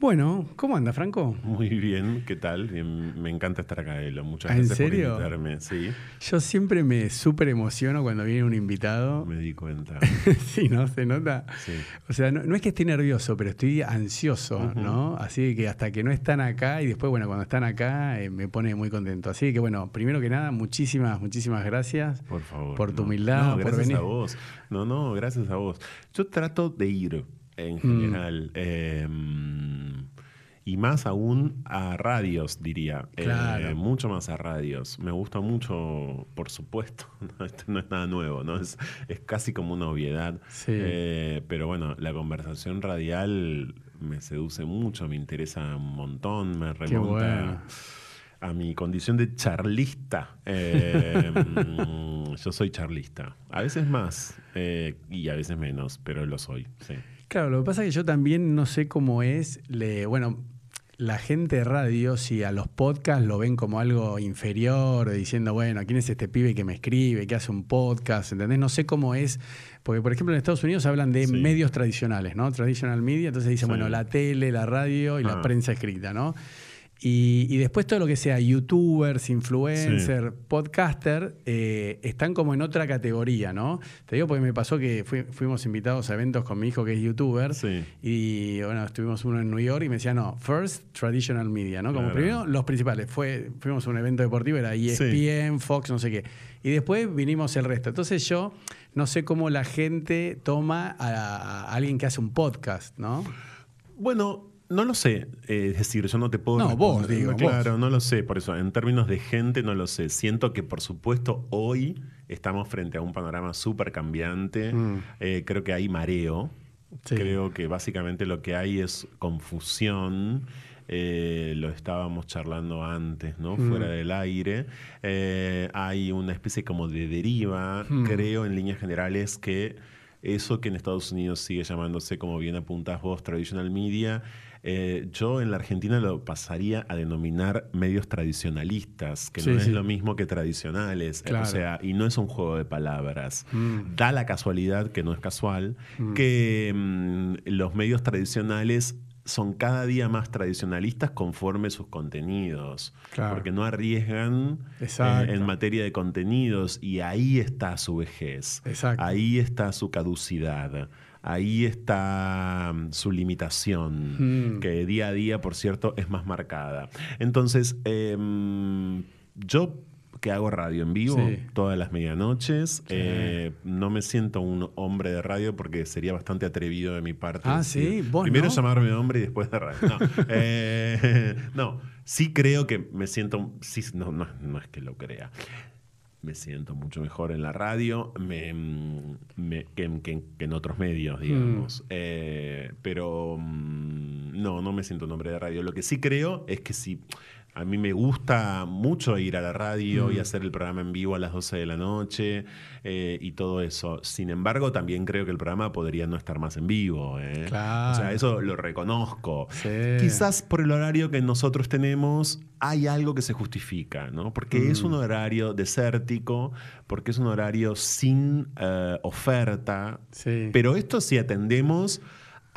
Bueno, ¿cómo anda, Franco? Muy bien, ¿qué tal? Bien, me encanta estar acá, Elo. Muchas ¿Ah, ¿En gracias serio? por invitarme. Sí, Yo siempre me súper emociono cuando viene un invitado. me di cuenta. sí, ¿no? ¿Se nota? Sí. O sea, no, no es que esté nervioso, pero estoy ansioso, ¿no? Así que hasta que no están acá y después, bueno, cuando están acá eh, me pone muy contento. Así que, bueno, primero que nada, muchísimas, muchísimas gracias. Por favor. Por tu no. humildad, No, por gracias venir. a vos. No, no, gracias a vos. Yo trato de ir en general. eh, y más aún a radios, diría. Eh, Claro. mucho más a radios. Me gusta mucho, por supuesto. Esto no es nada nuevo, ¿no? Es, es casi como una obviedad. Sí. Eh, pero bueno, la conversación radial me seduce mucho, me interesa un montón, me remonta bueno. a mi condición de charlista. Mm, yo soy charlista. A veces más eh, y a veces menos, pero lo soy. Sí. Claro, lo que pasa es que yo también no sé cómo es, le, bueno, la gente de radio, si a los podcasts lo ven como algo inferior, diciendo, bueno, ¿quién es este pibe que me escribe, que hace un podcast? ¿Entendés? No sé cómo es, porque por ejemplo en Estados Unidos hablan de Sí. medios tradicionales, ¿no? Traditional media, entonces dicen, Sí. bueno, la tele, la radio y la Ah. prensa escrita, ¿no? Y, y después todo lo que sea youtubers, influencer, podcaster, eh, están como en otra categoría, ¿no? Te digo porque me pasó que fui- fuimos invitados a eventos con mi hijo que es youtuber Sí. y bueno, estuvimos uno en New York y me decía, no, first traditional media, ¿no? Como Claro. primero los principales. Fue, fuimos a un evento deportivo, era ESPN, Fox, no sé qué. Y después vinimos el resto. Entonces yo no sé cómo la gente toma a, a alguien que hace un podcast, ¿no? Bueno, no lo sé. Eh, es decir, yo no te puedo. No, vos, digo, Claro, vos. no lo sé. Por eso, en términos de gente, no lo sé. Siento que, por supuesto, hoy estamos frente a un panorama súper cambiante. Mm. Eh, creo que hay mareo. Sí. Creo que básicamente lo que hay es confusión. Eh, lo estábamos charlando antes, ¿no? Mm. Fuera del aire. Eh, hay una especie como de deriva. Mm. Creo, en líneas generales, que eso que en Estados Unidos sigue llamándose, como bien apuntás vos, traditional media, eh, yo en la Argentina lo pasaría a denominar medios tradicionalistas, que Sí, no sí. es lo mismo que tradicionales. Claro. O sea, y no es un juego de palabras. Mm. Da la casualidad, que no es casual, que mm, los medios tradicionales son cada día más tradicionalistas conforme sus contenidos, Claro. porque no arriesgan eh, en materia de contenidos y ahí está su vejez, Exacto. ahí está su caducidad, ahí está mm, su limitación, Mm. que día a día, por cierto, es más marcada. Entonces, em, yo que hago radio en vivo Sí. todas las medianoches, Sí. eh, no me siento un hombre de radio porque sería bastante atrevido de mi parte. Ah, ¿sí? ¿Vos Primero no? llamarme hombre y después de radio. No, Eh, no, sí creo que me siento, sí, no, no, no es que lo crea. Me siento mucho mejor en la radio me- me- que, en- que en- que en otros medios, digamos. Eh, pero mm, no, no me siento un hombre de radio. Lo que sí creo es que si a mí me gusta mucho ir a la radio y hacer el programa en vivo a las 12 de la noche eh, y todo eso. Sin embargo, también creo que el programa podría no estar más en vivo. ¿eh? Claro. O sea, eso lo reconozco. Sí. Quizás por el horario que nosotros tenemos hay algo que se justifica, ¿no? Porque es un horario desértico, porque es un horario sin eh, oferta. Sí. Pero esto si atendemos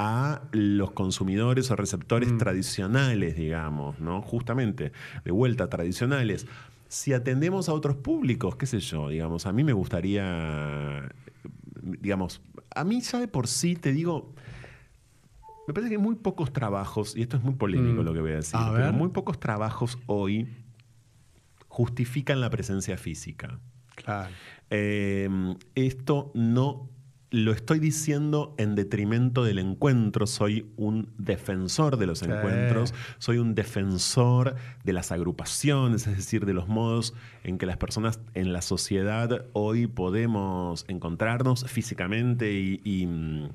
a los consumidores o receptores tradicionales, digamos, ¿no? Justamente, de vuelta, tradicionales. Si atendemos a otros públicos, qué sé yo, digamos, a mí me gustaría, digamos, a mí ya de por sí, te digo, me parece que muy pocos trabajos, y esto es muy polémico Mm. lo que voy a decir, A pero muy pocos trabajos hoy justifican la presencia física. Claro. Eh, esto no lo estoy diciendo en detrimento del encuentro. Soy un defensor de los Sí. encuentros, soy un defensor de las agrupaciones, es decir, de los modos en que las personas en la sociedad hoy podemos encontrarnos físicamente y, y, mm,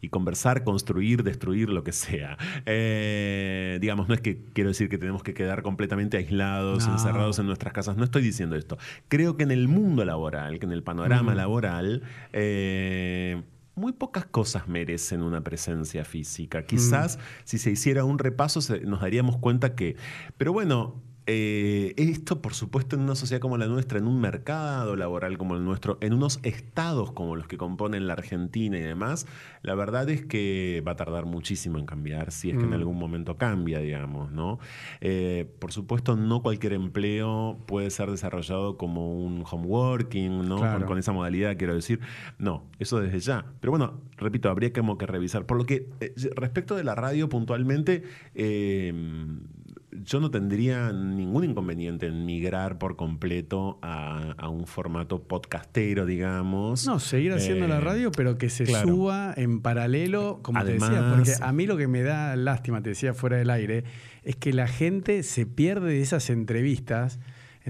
y conversar, construir, destruir, lo que sea. Eh, digamos, no es que quiero decir que tenemos que quedar completamente aislados, No. encerrados en nuestras casas, no estoy diciendo esto. Creo que en el mundo laboral, que en el panorama Mm. laboral, eh, muy pocas cosas merecen una presencia física. Quizás si se hiciera un repaso se- nos daríamos cuenta que... Pero bueno... eh, esto, por supuesto, en una sociedad como la nuestra, en un mercado laboral como el nuestro, en unos estados como los que componen la Argentina y demás, la verdad es que va a tardar muchísimo en cambiar, si es que en Mm. algún momento cambia, digamos, ¿no? Eh, por supuesto, no cualquier empleo puede ser desarrollado como un home working, ¿no? Claro. Con, con esa modalidad, quiero decir. No, eso desde ya. Pero bueno, repito, habría como que revisar. Por lo que, eh, respecto de la radio puntualmente, yo no tendría ningún inconveniente en migrar por completo a, a un formato podcastero, digamos. No, seguir haciendo Eh, la radio, pero que se claro. suba en paralelo, como te decía, porque a mí lo que me da lástima, te decía fuera del aire, es que la gente se pierde de esas entrevistas,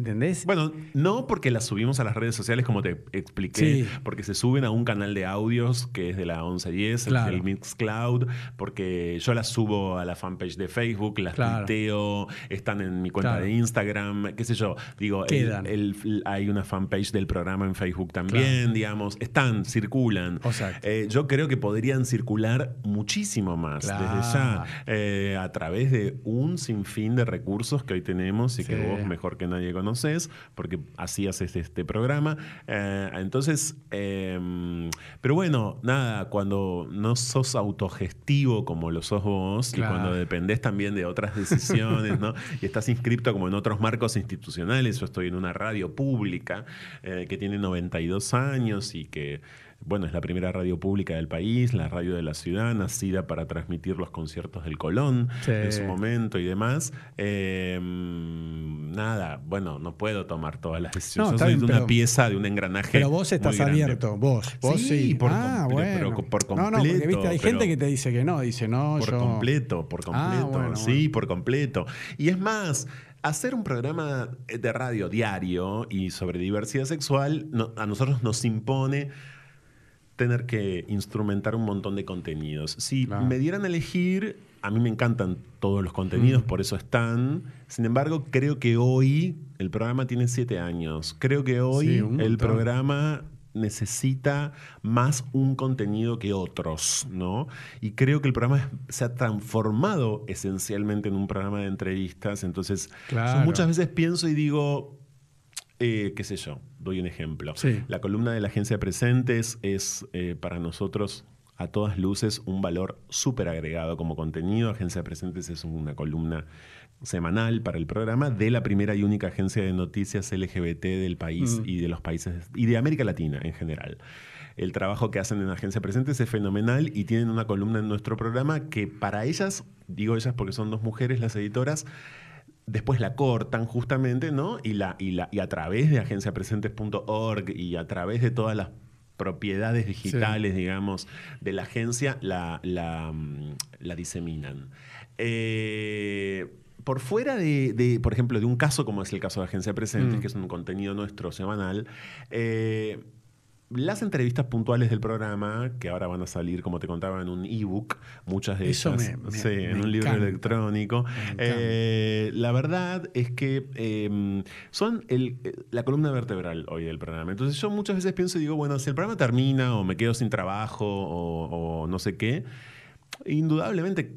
¿entendés? Bueno, no porque las subimos a las redes sociales como te expliqué, Sí. porque se suben a un canal de audios que es de la 1110, el- Claro. el Mixcloud, porque yo las subo a la fanpage de Facebook, las Claro. tuiteo, están en mi cuenta Claro. de Instagram, qué sé yo. Digo, el- Quedan. el- hay una fanpage del programa en Facebook también, digamos, están, circulan. Eh, yo creo que podrían circular muchísimo más desde ya, eh, a través de un sinfín de recursos que hoy tenemos y que vos mejor que nadie conoces, porque así haces este programa. Eh, entonces, eh, pero bueno, nada, cuando no sos autogestivo como lo sos vos Claro. y cuando dependés también de otras decisiones, ¿no? Y estás inscripto como en otros marcos institucionales. Yo estoy en una radio pública eh, que tiene 92 años y que bueno, es la primera radio pública del país, la radio de la ciudad, nacida para transmitir los conciertos del Colón Sí. en su momento y demás. Eh, nada, bueno, no puedo tomar todas las decisiones. No, Yo soy bien, de una pero- pieza de un engranaje. Pero vos estás abierto, vos, vos sí. Sí, por ah, bueno. pero por No, no, porque viste, hay completo, gente que te dice que no, dice no, Por yo... completo, por Ah, completo. bueno, sí, bueno. por completo. Y es más, hacer un programa de radio diario y sobre diversidad sexual no- a nosotros nos impone tener que instrumentar un montón de contenidos. Si Claro. me dieran a elegir, a mí me encantan todos los contenidos, Mm. por eso están. Sin embargo, creo que hoy el programa tiene siete años. Creo que hoy Sí, el programa necesita más un contenido que otros, ¿no? Y creo que el programa se ha transformado esencialmente en un programa de entrevistas. Entonces, Claro. muchas veces pienso y digo, eh, qué sé yo, doy un ejemplo. Sí. La columna de la agencia de presentes es eh, para nosotros a todas luces un valor súper agregado como contenido. Agencia de presentes es una columna semanal para el programa de la primera y única agencia de noticias LGBT del país Mm. y de los países y de América Latina en general. El trabajo que hacen en Agencia Presentes es fenomenal y tienen una columna en nuestro programa que para ellas, digo ellas porque son dos mujeres las editoras, después la cortan justamente, ¿no? Y, la, y, la, y a través de agenciapresentes.org y a través de todas las propiedades digitales, digamos, de la agencia, la, la, mm, la diseminan. Eh, por fuera de, de, por ejemplo, de un caso como es el caso de Agencia Presentes, Mm. que es un contenido nuestro semanal, eh, las entrevistas puntuales del programa, que ahora van a salir, como te contaba, en un ebook, muchas de Eso ellas me- me- sí, en un libro encanta. electrónico. Eh, la verdad es que eh, son el- eh, la columna vertebral hoy del programa. Entonces yo muchas veces pienso y digo, bueno, si el programa termina o me quedo sin trabajo o, o no sé qué, indudablemente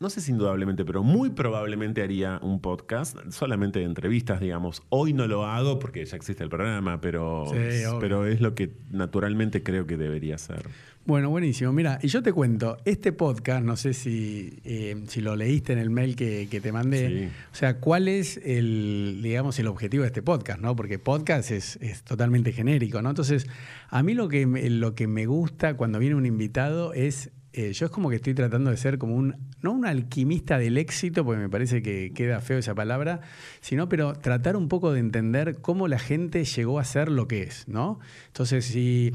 no sé si indudablemente, pero muy probablemente haría un podcast solamente de entrevistas, digamos. Hoy no lo hago porque ya existe el programa, pero, Sí, pero es lo que naturalmente creo que debería ser. Bueno, buenísimo. Mira, y yo te cuento, este podcast, no sé si, eh, si lo leíste en el mail que, que te mandé, Sí. o sea, ¿cuál es el, digamos, el objetivo de este podcast? ¿no? Porque podcast es, es totalmente genérico, ¿no? Entonces, a mí lo que, lo que me gusta cuando viene un invitado es, eh, yo es como que estoy tratando de ser como un, no un alquimista del éxito, porque me parece que queda feo esa palabra, sino, pero tratar un poco de entender cómo la gente llegó a ser lo que es, ¿no? Entonces, si...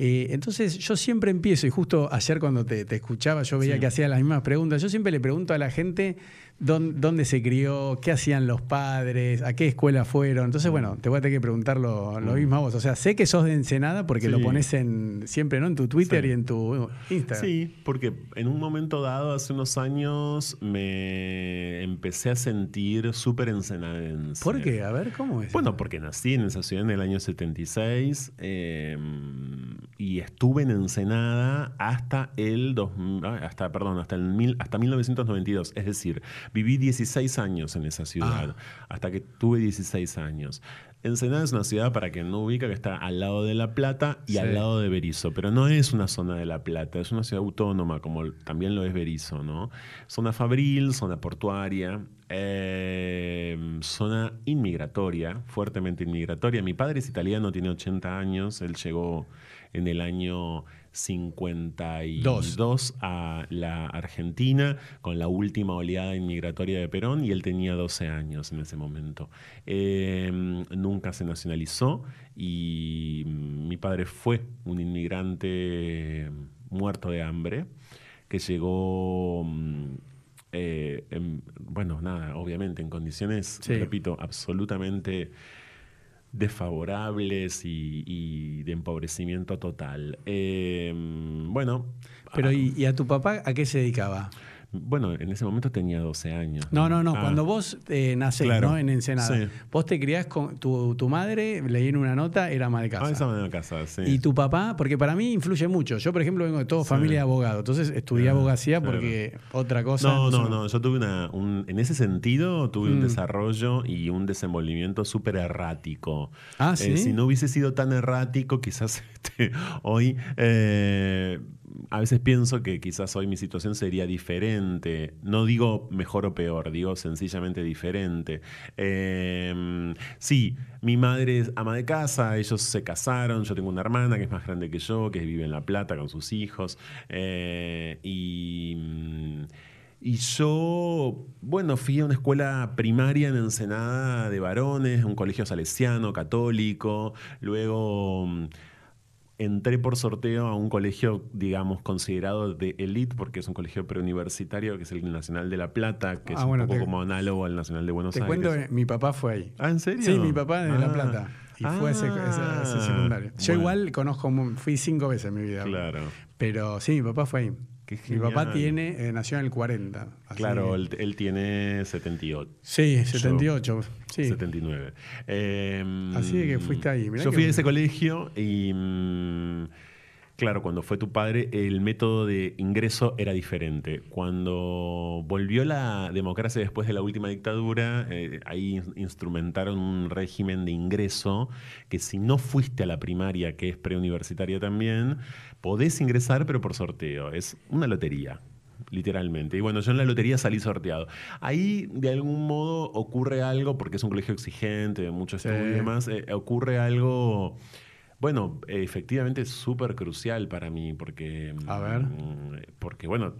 Eh, entonces yo siempre empiezo, y justo ayer cuando te, te escuchaba, yo veía Sí. que hacía las mismas preguntas. Yo siempre le pregunto a la gente dónde, dónde se crió, qué hacían los padres, a qué escuela fueron. Entonces, bueno, te voy a tener que preguntar lo, lo mismo a vos. O sea, sé que sos de Ensenada porque Sí. lo pones en, siempre ¿no? en tu Twitter Sí. y en tu Instagram. Sí, porque en un momento dado, hace unos años, me empecé a sentir súper ensenadense. ¿Por qué? A ver, ¿cómo es? Bueno, porque nací en esa ciudad en el año 76 eh, y estuve en Ensenada hasta el dos- hasta perdón, hasta el mil, hasta 1992, es decir, viví 16 años en esa ciudad Ah. hasta que tuve 16 años. Ensenada es una ciudad para quien no ubica que está al lado de La Plata y Sí. al lado de Berizo, pero no es una zona de La Plata, es una ciudad autónoma como también lo es Berizo, ¿no? Zona fabril, zona portuaria, eh, zona inmigratoria, fuertemente inmigratoria. Mi padre es italiano, tiene 80 años, él llegó en el año 52 a la Argentina con la última oleada inmigratoria de Perón y él tenía 12 años en ese momento. Eh, nunca se nacionalizó y mi padre fue un inmigrante muerto de hambre que llegó... mm, eh, en- bueno, nada, obviamente en condiciones, Sí. repito, absolutamente desfavorables y, y de empobrecimiento total. Eh, bueno, Pero ah, ¿y, y a tu papá a qué se dedicaba? Bueno, en ese momento tenía 12 años. No, no, no. Ah, Cuando vos eh, nacés, Claro. ¿no? En Ensenada. Sí. Vos te criás con tu, tu madre, leí en una nota, era ama de casa. Ah, esa manera de casa, sí. Y tu papá, porque para mí influye mucho. Yo, por ejemplo, vengo de toda Sí. familia de abogados. Entonces estudié Ah, abogacía claro. porque otra cosa. No, no, sé. no. Yo tuve una. un- en ese sentido, tuve un Mm. desarrollo y un desenvolvimiento súper errático. Ah, Eh, ¿sí? si no hubiese sido tan errático, quizás este, hoy. eh, a veces pienso que quizás hoy mi situación sería diferente. No digo mejor o peor, digo sencillamente diferente. Eh, sí, mi madre es ama de casa, ellos se casaron, yo tengo una hermana que es más grande que yo, que vive en La Plata con sus hijos. eh, y. y yo, bueno, fui a una escuela primaria en Ensenada de varones, un colegio salesiano, católico. Luego entré por sorteo a un colegio, digamos, considerado de elite, porque es un colegio preuniversitario, que es el Nacional de La Plata, que Ah, es un bueno, poco te- como análogo al Nacional de Buenos Te Aires. cuento, que mi papá fue ahí. Ah, ¿en serio? Sí, mi papá de La Ah. Plata. Y fue ese, ese- ese Ah, secundario. Yo bueno. igual conozco, fui cinco veces en mi vida. Claro. Pero sí, mi papá fue ahí. Mi papá tiene, eh, nació en el 40. así Claro, él, él tiene 78. Sí, 78. Sí. 79. Eh, Así de que fuiste ahí, mirá yo fui a ese colegio y, mm, claro, cuando fue tu padre, el método de ingreso era diferente. Cuando volvió la democracia después de la última dictadura, eh, ahí in- instrumentaron un régimen de ingreso que si no fuiste a la primaria, que es preuniversitaria también, podés ingresar, pero por sorteo. Es una lotería literalmente. Y bueno, yo en la lotería salí sorteado. Ahí, de algún modo, ocurre algo, porque es un colegio exigente, mucho Sí. estudio y demás, eh, ocurre algo, bueno, efectivamente súper crucial para mí, porque... A ver. mm, Porque, bueno,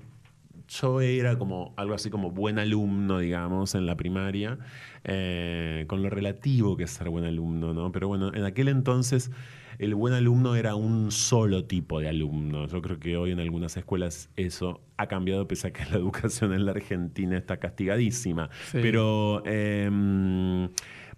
yo era como algo así como buen alumno, digamos, en la primaria, eh, con lo relativo que es ser buen alumno, ¿no? Pero bueno, en aquel entonces el buen alumno era un solo tipo de alumno. Yo creo que hoy en algunas escuelas eso ha cambiado, pese a que la educación en la Argentina está castigadísima. Sí. Pero... em,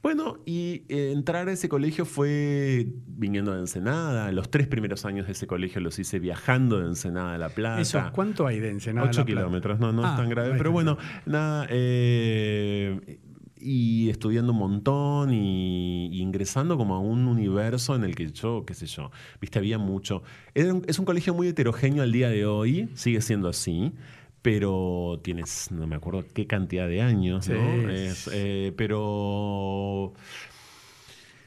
bueno, y eh, entrar a ese colegio fue viniendo de Ensenada. Los tres primeros años de ese colegio los hice viajando de Ensenada a La Plata. Eso, ¿Cuánto hay de Ensenada? a 8 La Plata? kilómetros, no, no Ah, es tan grave. no Pero bueno, nada. eh, y estudiando un montón y, y ingresando como a un universo en el que yo, qué sé yo, viste, había mucho. Un- es un colegio muy heterogéneo al día de hoy, sigue siendo así. Pero tienes, no me acuerdo qué cantidad de años, Sí. ¿no? Es, eh, pero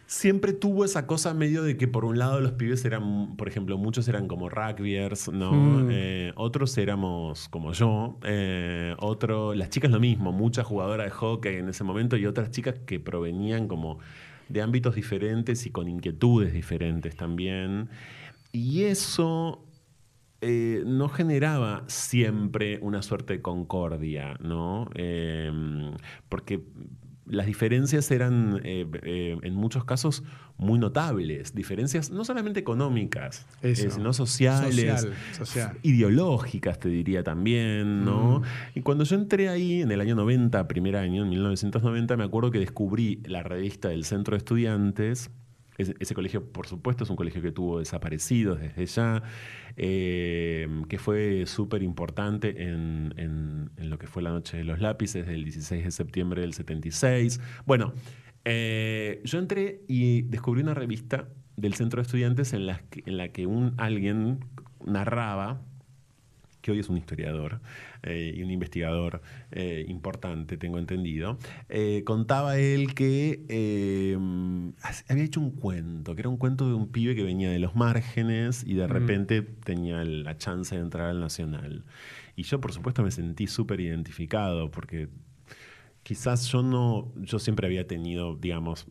siempre tuvo esa cosa medio de que por un lado los pibes eran, por ejemplo, muchos eran como rugbyers, ¿no? Mm. Eh, otros éramos como yo, eh, otro, las chicas lo mismo, muchas jugadoras de hockey en ese momento y otras chicas que provenían como de ámbitos diferentes y con inquietudes diferentes también. Y eso eh, no generaba siempre una suerte de concordia, ¿no? Eh, porque las diferencias eran eh, eh, en muchos casos muy notables. Diferencias no solamente económicas, Eso. sino sociales, Social, social. ideológicas, te diría también, ¿no? Y cuando yo entré ahí en el año 90, primer año, en 1990, me acuerdo que descubrí la revista del Centro de Estudiantes. Ese, colegio, por supuesto, es un colegio que tuvo desaparecidos desde ya, eh, que fue súper importante en, lo que fue la Noche de los Lápices del 16 de septiembre del 76. Bueno, eh, yo entré y descubrí una revista del Centro de Estudiantes en la en la que un, alguien narraba que hoy es un historiador eh, y un investigador eh, importante, tengo entendido, eh, contaba él que eh, había hecho un cuento, que era un cuento de un pibe que venía de los márgenes y de repente tenía la chance de entrar al Nacional. Y yo, por supuesto, me sentí súper identificado porque quizás yo no, yo siempre había tenido, digamos,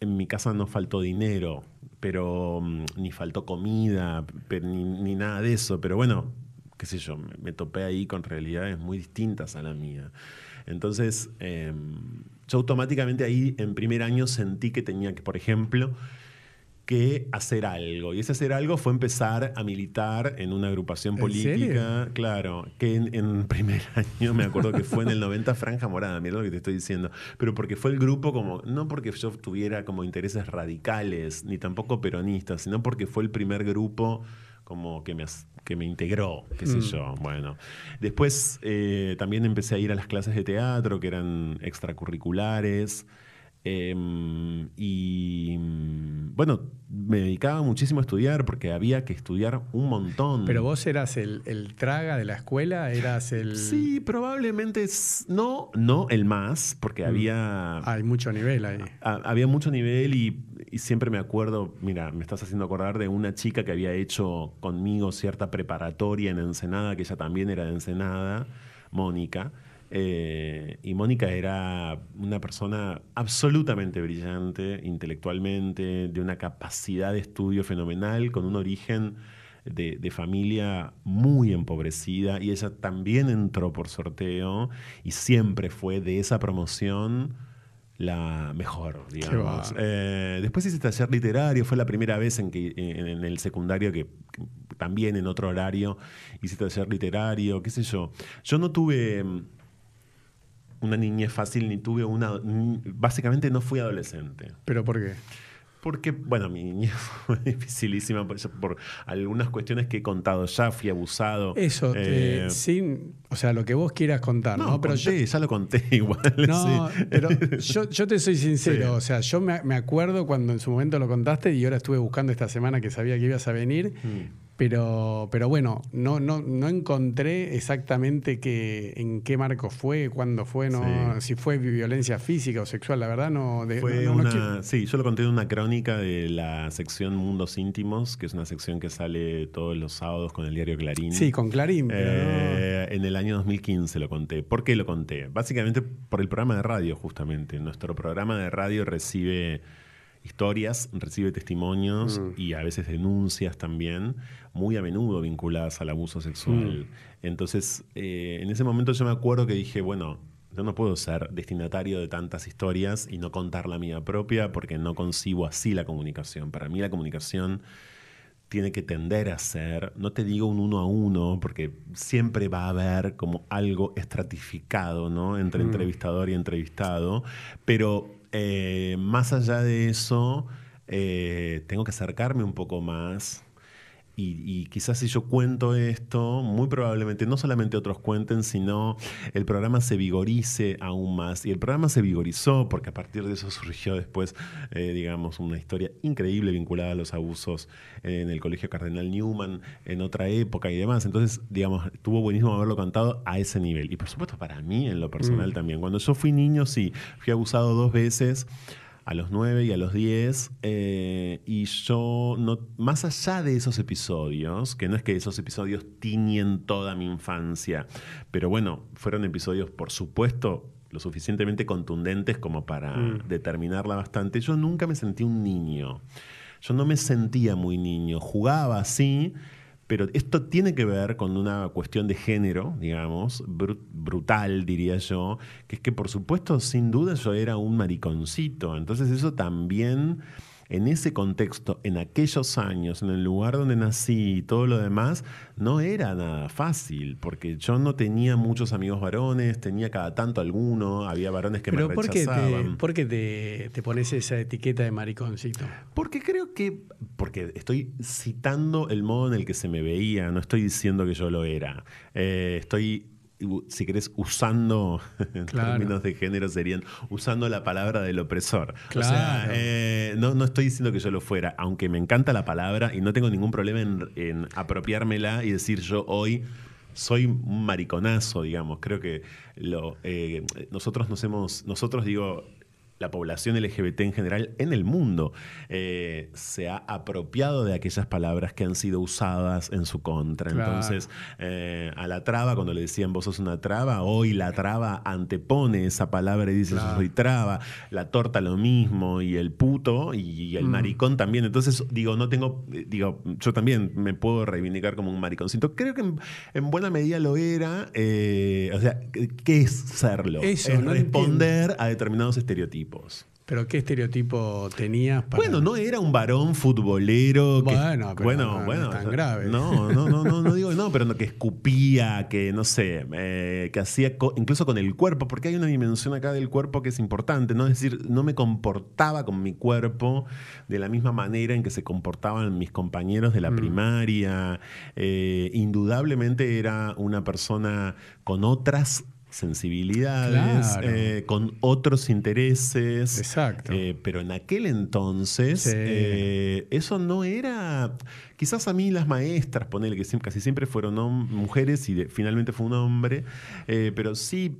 en mi casa no faltó dinero, pero mm, ni faltó comida, ni, ni nada de eso, pero bueno, qué sé yo, me, topé ahí con realidades muy distintas a la mía. Entonces, eh, yo automáticamente ahí en primer año sentí que tenía que, por ejemplo, que hacer algo. Y ese hacer algo fue empezar a militar en una agrupación ¿En política. Claro, que en, en primer año me acuerdo que fue en el 90 Franja Morada, mira lo que te estoy diciendo. Pero porque fue el grupo como, no porque yo tuviera como intereses radicales, ni tampoco peronistas, sino porque fue el primer grupo como que me, que me integró, qué sé yo. Bueno, después eh, también empecé a ir a las clases de teatro que eran extracurriculares. Em, y mm, bueno, me dedicaba muchísimo a estudiar porque había que estudiar un montón. Pero vos eras el, el traga de la escuela, eras el... Sí, probablemente no, no el más, porque había, Hay mucho nivel ahí. ha- había mucho nivel y, y siempre me acuerdo, mira, me estás haciendo acordar de una chica que había hecho conmigo cierta preparatoria en Ensenada, que ella también era de Ensenada, Mónica. Eh, y Mónica era una persona absolutamente brillante, intelectualmente, de una capacidad de estudio fenomenal, con un origen de, de familia muy empobrecida. Y ella también entró por sorteo y siempre fue de esa promoción la mejor, digamos. Eh, después hice taller literario, fue la primera vez en que en, en el secundario que, que también en otro horario hice taller literario, qué sé yo. Yo no tuve mm, una niñez fácil ni tuve una básicamente no fui adolescente. ¿Pero por qué? Porque, bueno, mi niñez fue dificilísima por, por algunas cuestiones que he contado ya, fui abusado. Eso, Eh, eh, sin... O sea, lo que vos quieras contar, ¿no? no, pero yo, conté, ya lo conté igual. No, sí. pero yo, yo te soy sincero, Sí. o sea, yo me, me acuerdo cuando en su momento lo contaste y ahora estuve buscando esta semana que sabía que ibas a venir, Mm. Pero, pero bueno, no, no, no encontré exactamente que, en qué marco fue, cuándo fue, no, Sí. si fue violencia física o sexual, la verdad no... de- Fue no- no- no una, sí, yo lo conté en una crónica de la sección Mundos Íntimos, que es una sección que sale todos los sábados con el diario Clarín. sí, con Clarín, pero Eh, En el año 2015 lo conté. ¿Por qué lo conté? Básicamente por el programa de radio, justamente. Nuestro programa de radio recibe historias, recibe testimonios Mm. y a veces denuncias también, muy a menudo vinculadas al abuso sexual. Entonces, eh, en ese momento yo me acuerdo que dije, bueno, yo no puedo ser destinatario de tantas historias y no contar la mía propia porque no concibo así la comunicación. Para mí la comunicación tiene que tender a ser, no te digo un uno a uno, porque siempre va a haber como algo estratificado, ¿no? Entre entrevistador y entrevistado, pero eh, más allá de eso, eh, tengo que acercarme un poco más. Y, y quizás si yo cuento esto, muy probablemente no solamente otros cuenten, sino el programa se vigorice aún más. Y el programa se vigorizó porque a partir de eso surgió después, eh, digamos, una historia increíble vinculada a los abusos en el Colegio Cardenal Newman en otra época y demás. Entonces, digamos, estuvo buenísimo haberlo contado a ese nivel. Y por supuesto para mí en lo personal también. Cuando yo fui niño, sí, fui abusado dos veces a los 9 y a los 10. eh, y yo, no, más allá de esos episodios, que no es que esos episodios tiñen toda mi infancia, pero bueno, fueron episodios, por supuesto, lo suficientemente contundentes como para determinarla bastante. Yo nunca me sentí un niño. Yo no me sentía muy niño. Jugaba así, pero esto tiene que ver con una cuestión de género, digamos, bru- brutal, diría yo, que es que por supuesto, sin duda, yo era un mariconcito. Entonces eso también, en ese contexto, en aquellos años, en el lugar donde nací y todo lo demás, no era nada fácil, porque yo no tenía muchos amigos varones, tenía cada tanto alguno, había varones que Pero me ¿por qué, te, rechazaban. por qué te, te pones esa etiqueta de mariconcito? Porque creo que, porque estoy citando el modo en el que se me veía, no estoy diciendo que yo lo era. Eh, estoy, si querés, usando, en Claro. términos de género, serían usando la palabra del opresor. O Claro. sea, eh, no, no estoy diciendo que yo lo fuera, aunque me encanta la palabra y no tengo ningún problema en, en apropiármela y decir yo hoy soy un mariconazo, digamos. Creo que lo, eh, nosotros nos hemos, nosotros digo, la población LGBT en general en el mundo eh, se ha apropiado de aquellas palabras que han sido usadas en su contra. Claro. Entonces, eh, a la traba, cuando le decían vos sos una traba, hoy la traba antepone esa palabra y dice Claro. yo soy traba, la torta lo mismo, y el puto y el Mm. maricón también. Entonces, digo, no tengo, eh, digo, yo también me puedo reivindicar como un mariconcito. Creo que en, en buena medida lo era. eh, o sea, ¿qué es serlo? Eso, es no responder a determinados estereotipos. ¿Pero qué estereotipo tenías para.? Bueno, no era un varón futbolero que. Bueno, pero no es tan grave. No, no, no, no, no digo no, pero no, que escupía, que no sé, eh, que hacía co- incluso con el cuerpo, porque hay una dimensión acá del cuerpo que es importante, ¿no? Es decir, no me comportaba con mi cuerpo de la misma manera en que se comportaban mis compañeros Mm. de la primaria. Eh, indudablemente era una persona con otras sensibilidades, Claro. eh, con otros intereses. Exacto. Eh, pero en aquel entonces Sí. eh, eso no era... Quizás a mí las maestras, ponele que casi siempre fueron mujeres y de- finalmente fue un hombre, pero sí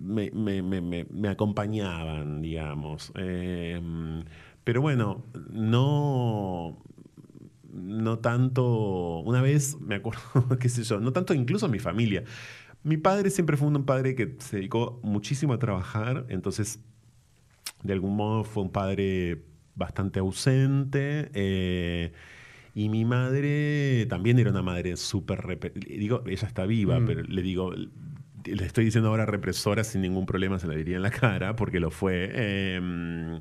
me, me- me- me- me acompañaban, digamos. Pero bueno, no no tanto, una vez me acuerdo, qué sé yo, no tanto incluso mi familia. Mi padre siempre fue un padre que se dedicó muchísimo a trabajar, entonces de algún modo fue un padre bastante ausente. eh, y mi madre también era una madre súper... Digo, ella está viva, Mm. pero le digo, le estoy diciendo ahora represora sin ningún problema, se la diría en la cara, porque lo fue. eh,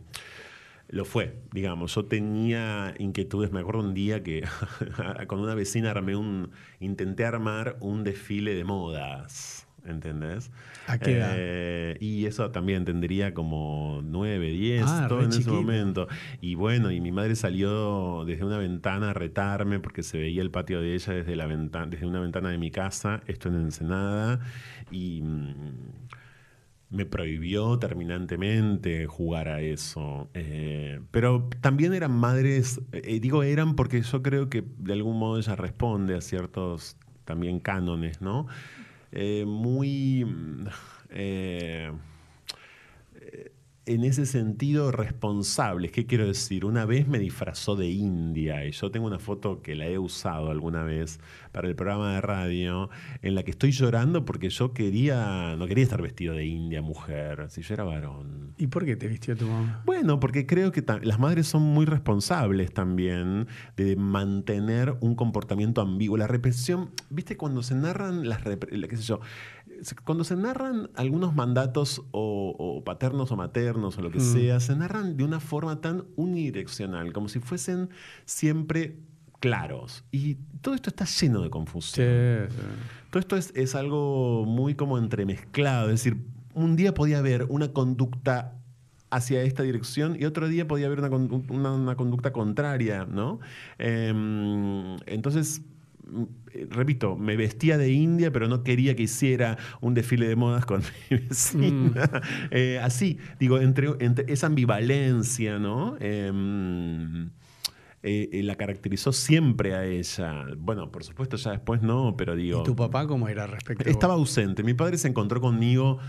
lo fue, digamos. Yo tenía inquietudes. Me acuerdo un día que con una vecina armé un. Intenté armar un desfile de modas. ¿Entendés? ¿A qué edad? Eh, y eso también tendría como 9, 10, Ah, todo en ese momento. Y bueno, y mi madre salió desde una ventana a retarme porque se veía el patio de ella desde, la ventana, desde una ventana de mi casa, esto en Ensenada. Y. mm, me prohibió terminantemente jugar a eso. Eh, pero también eran madres, eh, digo eran porque yo creo que de algún modo ella responde a ciertos también cánones, ¿no? Eh, muy... en ese sentido responsables. ¿Qué quiero decir? Una vez me disfrazó de india y yo tengo una foto que la he usado alguna vez para el programa de radio en la que estoy llorando porque yo quería, no quería estar vestido de india mujer, si yo era varón. ¿Y por qué te vistió tu mamá? Bueno, porque creo que las madres son muy responsables también de mantener un comportamiento ambiguo. La represión, ¿viste? Cuando se narran las qué sé yo, cuando se narran algunos mandatos o, o paternos o maternos o lo que Mm. sea, se narran de una forma tan unidireccional, como si fuesen siempre claros. Y todo esto está lleno de confusión. Todo esto es, es algo muy como entremezclado. Es decir, un día podía haber una conducta hacia esta dirección y otro día podía haber una, condu- una- una conducta contraria, ¿no? Em, entonces, repito, me vestía de india, pero no quería que hiciera un desfile de modas con mi vecina. Eh, así, digo, entre, entre esa ambivalencia, ¿no? Em, eh, eh, la caracterizó siempre a ella. Bueno, por supuesto, ya después no, pero digo. ¿Y tu papá cómo era respecto a Estaba ausente. Mi padre se encontró conmigo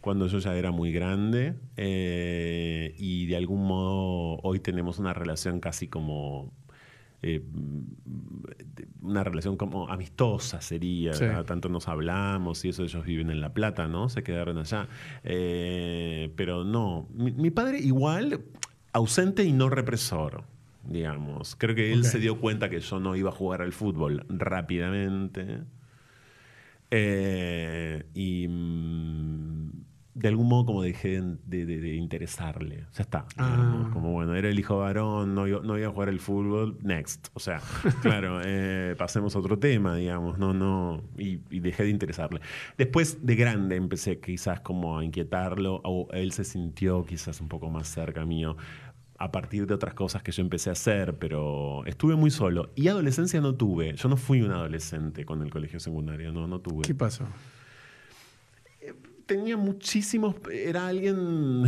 cuando yo ya era muy grande eh, y de algún modo hoy tenemos una relación casi como... eh, una relación como amistosa sería, tanto nos hablamos y eso ellos viven en La Plata, ¿no? Se quedaron allá. Eh, pero no, mi, mi padre igual ausente y no represor. digamos. Creo que él se dio cuenta que yo no iba a jugar al fútbol rápidamente. Eh, y mm, de algún modo como dejé de, de- de interesarle. Ya está. Ah. Como bueno, era el hijo varón, no no iba a jugar el fútbol, next. O sea, claro, eh, pasemos a otro tema, digamos. No, no. Y, y dejé de interesarle. Después de grande empecé quizás como a inquietarlo, o él se sintió quizás un poco más cerca mío a partir de otras cosas que yo empecé a hacer, pero estuve muy solo. Y adolescencia no tuve. Yo no fui un adolescente con el colegio secundario, no, no tuve. ¿Qué pasó? Tenía muchísimos. Era alguien.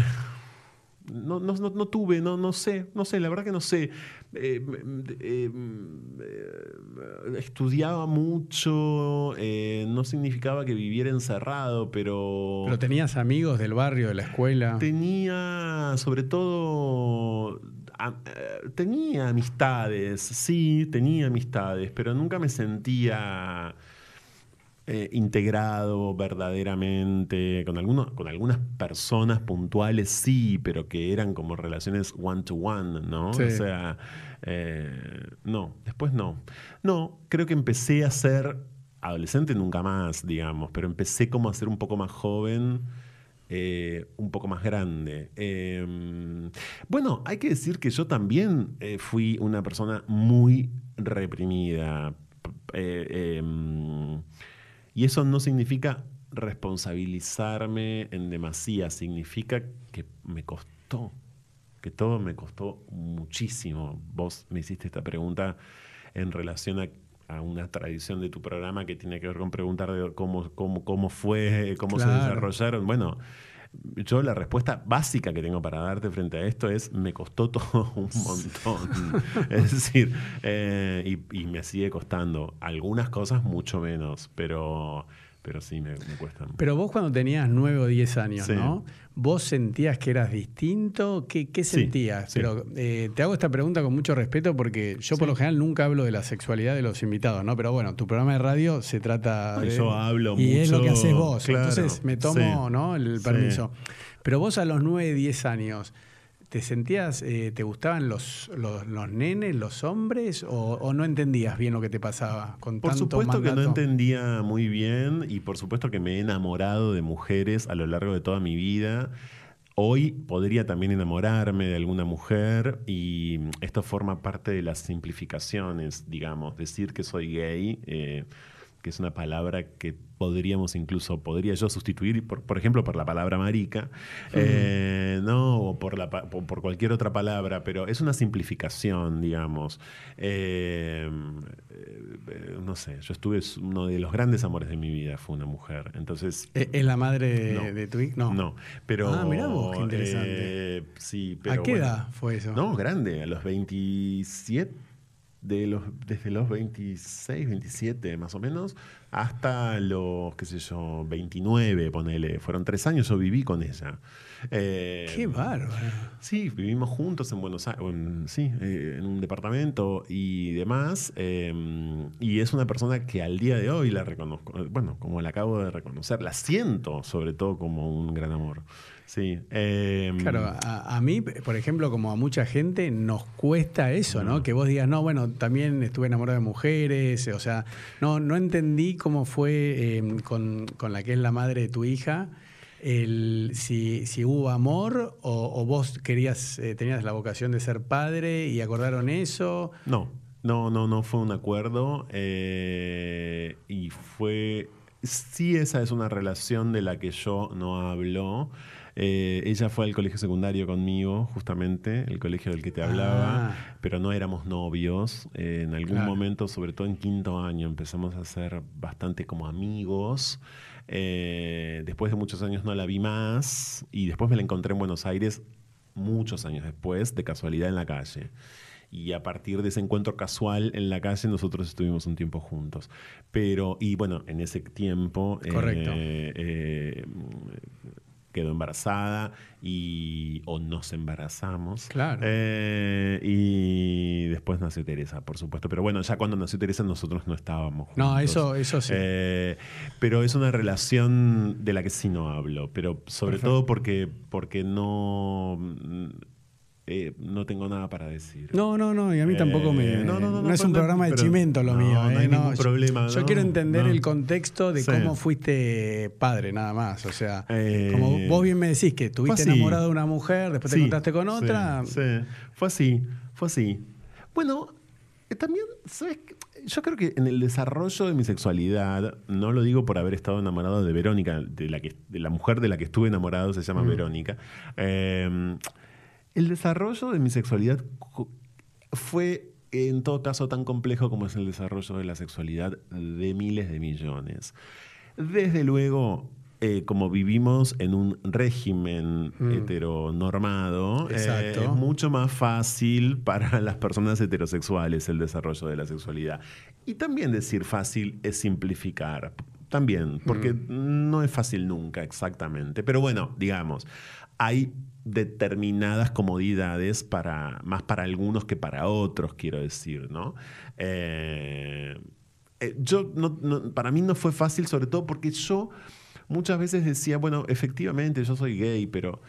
No, no, no, no tuve, no, no sé, no sé, la verdad que no sé. Eh, eh, eh, estudiaba mucho, no significaba que viviera encerrado, pero. ¿Pero tenías amigos del barrio, de la escuela? Tenía, sobre todo, a- tenía amistades, sí, tenía amistades, pero nunca me sentía eh, integrado verdaderamente con, algunos, con algunas personas puntuales, sí, pero que eran como relaciones one-to-one, ¿no? Sí. O sea, eh, no, después no. No, creo que empecé a ser adolescente nunca más, digamos, pero empecé como a ser un poco más joven. eh, un poco más grande. Eh, bueno, hay que decir que yo también eh, fui una persona muy reprimida. Y eso no significa responsabilizarme en demasía, significa que me costó, que todo me costó muchísimo. Vos me hiciste esta pregunta en relación a, a una tradición de tu programa que tiene que ver con preguntar de cómo, cómo, cómo fue, cómo se desarrollaron. Bueno, yo la respuesta básica que tengo para darte frente a esto es me costó todo un montón. es decir, eh, y, y me sigue costando. Algunas cosas mucho menos, pero, pero sí me, me cuestan. Pero vos cuando tenías 9 o 10 años, Sí. ¿no? ¿Vos sentías que eras distinto? ¿Qué, qué sentías? sí. Pero eh, te hago esta pregunta con mucho respeto porque yo por lo general nunca hablo de la sexualidad de los invitados, ¿no? Pero bueno, tu programa de radio se trata de... yo hablo y es lo que haces vos. claro, Entonces me tomo ¿no? el permiso. Pero vos a los 9, 10 años... ¿Te sentías, eh, te gustaban los, los, los nenes, los hombres, o, o no entendías bien lo que te pasaba con Por tanto supuesto que no entendía muy bien y por supuesto que me he enamorado de mujeres a lo largo de toda mi vida. Hoy podría también enamorarme de alguna mujer y esto forma parte de las simplificaciones, digamos. Decir que soy gay, eh, que es una palabra que podríamos incluso, podría yo sustituir, por, por ejemplo, por la palabra marica, eh, no, o por, la, por, por cualquier otra palabra, pero es una simplificación, digamos. Eh, eh, no sé, yo estuve, uno de los grandes amores de mi vida fue una mujer, entonces... ¿Es es la madre de, No. de tu hija? No. No, pero. Ah, mirá vos, qué interesante. eh, sí, pero. ¿A qué bueno. edad fue eso? No, grande, a los 27, de los, desde los 26, 27 más o menos, hasta los, qué sé yo, 29, ponele. Fueron tres años, yo viví con ella. Eh, Qué bárbaro. Sí, vivimos juntos en Buenos Aires, sí, eh, en un departamento y demás. eh, y es una persona que al día de hoy la reconozco, eh, bueno, como la acabo de reconocer, la siento sobre todo como un gran amor. Sí. eh, Claro, a, a mí, por ejemplo, como a mucha gente, nos cuesta eso, ¿no? Que vos digas, no, bueno, también estuve enamorado de mujeres, o sea, no, no entendí cómo fue eh, con, con la que es la madre de tu hija, el, si, si hubo amor o, o vos querías, eh, tenías la vocación de ser padre y acordaron eso. No, no, no, no fue un acuerdo. eh, y fue. Sí, esa es una relación de la que yo no hablo. Eh, ella fue al colegio secundario conmigo, justamente, el colegio del que te hablaba, Ah. pero no éramos novios. Eh, en algún Claro. momento, sobre todo en quinto año, empezamos a ser bastante como amigos. Eh, después de muchos años no la vi más y después me la encontré en Buenos Aires muchos años después, de casualidad en la calle. Y a partir de ese encuentro casual en la calle, nosotros estuvimos un tiempo juntos. Pero, y bueno, en ese tiempo eh, Correcto. eh, quedó embarazada y o nos embarazamos. Claro. Eh, y después nació Teresa, por supuesto. Pero bueno, ya cuando nació Teresa nosotros no estábamos juntos. No, eso, eso sí. Eh, pero es una relación de la que sí no hablo, pero sobre Perfecto. todo porque, porque no... eh, no tengo nada para decir. No, no, no, y a mí tampoco me. Eh, no, no, no, no, es un programa de chimento lo mío. no eh, hay ningún problema, Yo, quiero entender el contexto de Sí. cómo fuiste padre, nada más. O sea, Eh, como vos bien me decís que estuviste enamorado de una mujer, después te encontraste con otra. Sí, fue así, fue así. Bueno, también, ¿sabes? Yo creo que en el desarrollo de mi sexualidad, no lo digo por haber estado enamorado de Verónica, de la, que, de la mujer de la que estuve enamorado se llama Verónica. El desarrollo de mi sexualidad fue en todo caso tan complejo como es el desarrollo de la sexualidad de miles de millones. Desde luego, eh, como vivimos en un régimen Mm. heteronormado, eh, es mucho más fácil para las personas heterosexuales el desarrollo de la sexualidad. Y también decir fácil es simplificar. También, porque no es fácil nunca exactamente. Pero bueno, digamos, hay determinadas comodidades para más para algunos que para otros, quiero decir, ¿no? Eh, eh, yo no- no- para mí no fue fácil, sobre todo porque yo muchas veces decía, bueno, efectivamente yo soy gay, pero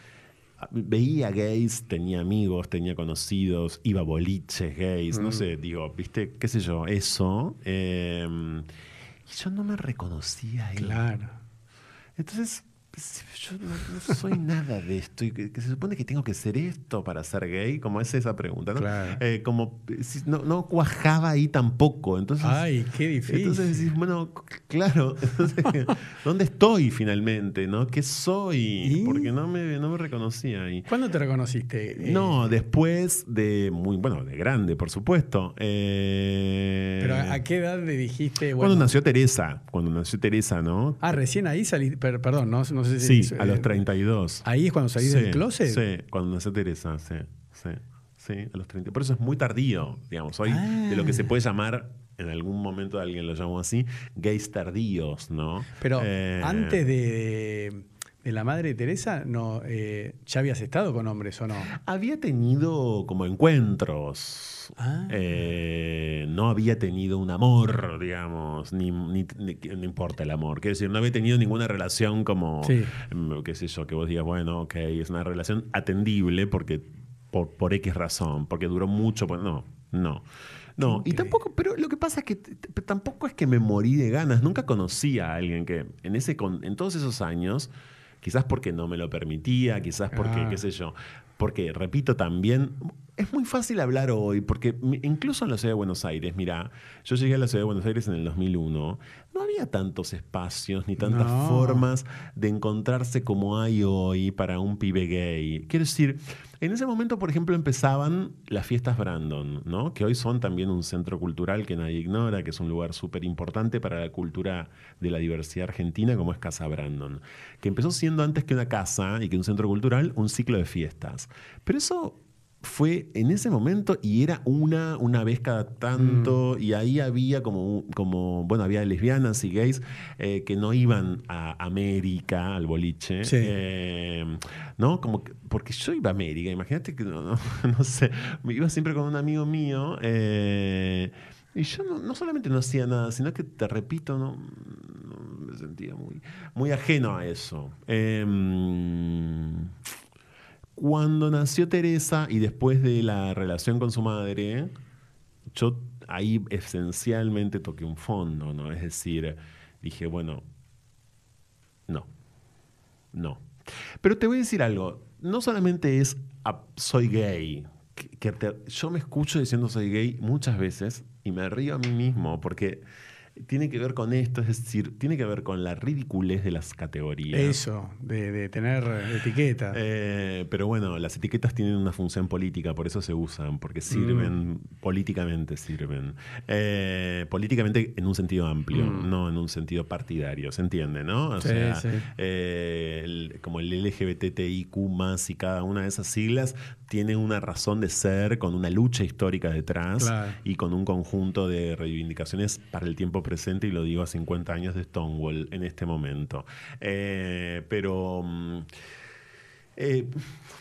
ah, veía gays, tenía amigos, tenía conocidos, iba a boliches gays, no sé, digo, viste, qué sé yo, eso. eh, y yo no me reconocía ahí. Claro. Entonces, yo no, no soy nada de esto. Y que, que se supone que tengo que ser esto para ser gay, como es esa pregunta, ¿no? Claro. Eh, como eh, si no, no cuajaba ahí tampoco. Entonces, Ay, qué difícil. entonces decís, bueno, claro, entonces, ¿dónde estoy finalmente? ¿no? ¿Qué soy? ¿Y? Porque no me, no me reconocía ahí. ¿Cuándo te reconociste? Eh, No, después de muy, bueno, de grande, por supuesto. Eh, Pero ¿a, a qué edad le dijiste? Cuando nació Teresa, cuando nació Teresa, ¿no? Ah, recién ahí salí. per- perdón, no, no sé Sí, a los eh, 32. Ahí es cuando salís Sí, del closet. Sí, cuando nació Teresa, sí, sí, sí, a los 30. Por eso es muy tardío, digamos. Hoy de lo que se puede llamar, en algún momento alguien lo llamó así, gays tardíos, ¿no? Pero Eh, antes de, de la madre de Teresa, no, eh, ¿ya habías estado con hombres o no? Había tenido como encuentros. Ah. Eh, no había tenido un amor, digamos, ni, ni- ni- no importa el amor. Quiero decir, no había tenido ninguna relación como, Sí. mm, qué sé yo, que vos digas, bueno, ok, es una relación atendible porque por, por X razón, porque duró mucho, pues no, no. No, y tampoco, pero lo que pasa es que tampoco es que me morí de ganas. Nunca conocí a alguien que en, ese, con- en todos esos años, quizás porque no me lo permitía, quizás porque, Ah. qué sé yo, porque, repito, también es muy fácil hablar hoy, porque incluso en la ciudad de Buenos Aires, mira, yo llegué a la ciudad de Buenos Aires en el 2001, no había tantos espacios ni tantas No. formas de encontrarse como hay hoy para un pibe gay. Quiero decir, en ese momento, por ejemplo, empezaban las fiestas Brandon, ¿no? que hoy son también un centro cultural que nadie ignora, que es un lugar súper importante para la cultura de la diversidad argentina, como es Casa Brandon, que empezó siendo antes que una casa y que un centro cultural, un ciclo de fiestas. Pero eso fue en ese momento y era una, una vez cada tanto y ahí había como, como, bueno, había lesbianas y gays eh, que no iban a América, al boliche, Sí. eh, ¿no? Como que- porque yo iba a América, imagínate que, no, no- no sé, me iba siempre con un amigo mío eh, y yo no, no solamente no hacía nada, sino que, te repito, no, no me sentía muy, muy ajeno a eso. Cuando nació Teresa y después de la relación con su madre, yo ahí esencialmente toqué un fondo, ¿no? Es decir, dije, bueno, no, no. Pero te voy a decir algo, no solamente es ah, soy gay, yo me escucho diciendo soy gay muchas veces y me río a mí mismo porque tiene que ver con esto, es decir, tiene que ver con la ridiculez de las categorías. Eso, de, de tener etiqueta. Eh, pero bueno, las etiquetas tienen una función política, por eso se usan, porque sirven, Mm. políticamente sirven. Eh, políticamente en un sentido amplio, Mm. no en un sentido partidario, ¿se entiende, no? O Sí, sea, sí. eh, el- como el LGBTIQ más y cada una de esas siglas tiene una razón de ser con una lucha histórica detrás Claro. y con un conjunto de reivindicaciones para el tiempo presente, y lo digo a 50 años de Stonewall en este momento. Eh, pero... mm, eh,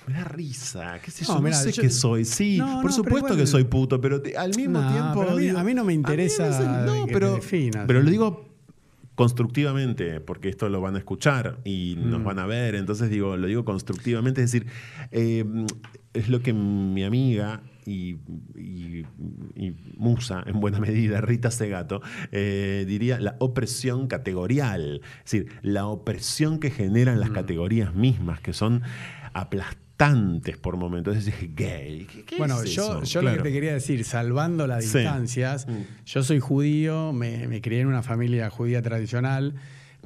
me da risa, qué sé yo, No, sé yo- qué soy. Sí, No, por no, supuesto que soy puto, pero te- al mismo tiempo. a mí- digo, a mí no me interesa no, pero, pero lo digo constructivamente, porque esto lo van a escuchar y nos van a ver, entonces digo, lo digo constructivamente, es decir, eh, es lo que mi amiga y, y- y musa, en buena medida, Rita Segato, eh, diría la opresión categorial. Es decir, la opresión que generan las categorías mismas, que son aplastantes por momentos. Es decir, gay. ¿qué- qué Bueno, es yo, eso? yo lo que te quería decir, salvando las distancias, Mm. yo soy judío, me, me crié en una familia judía tradicional,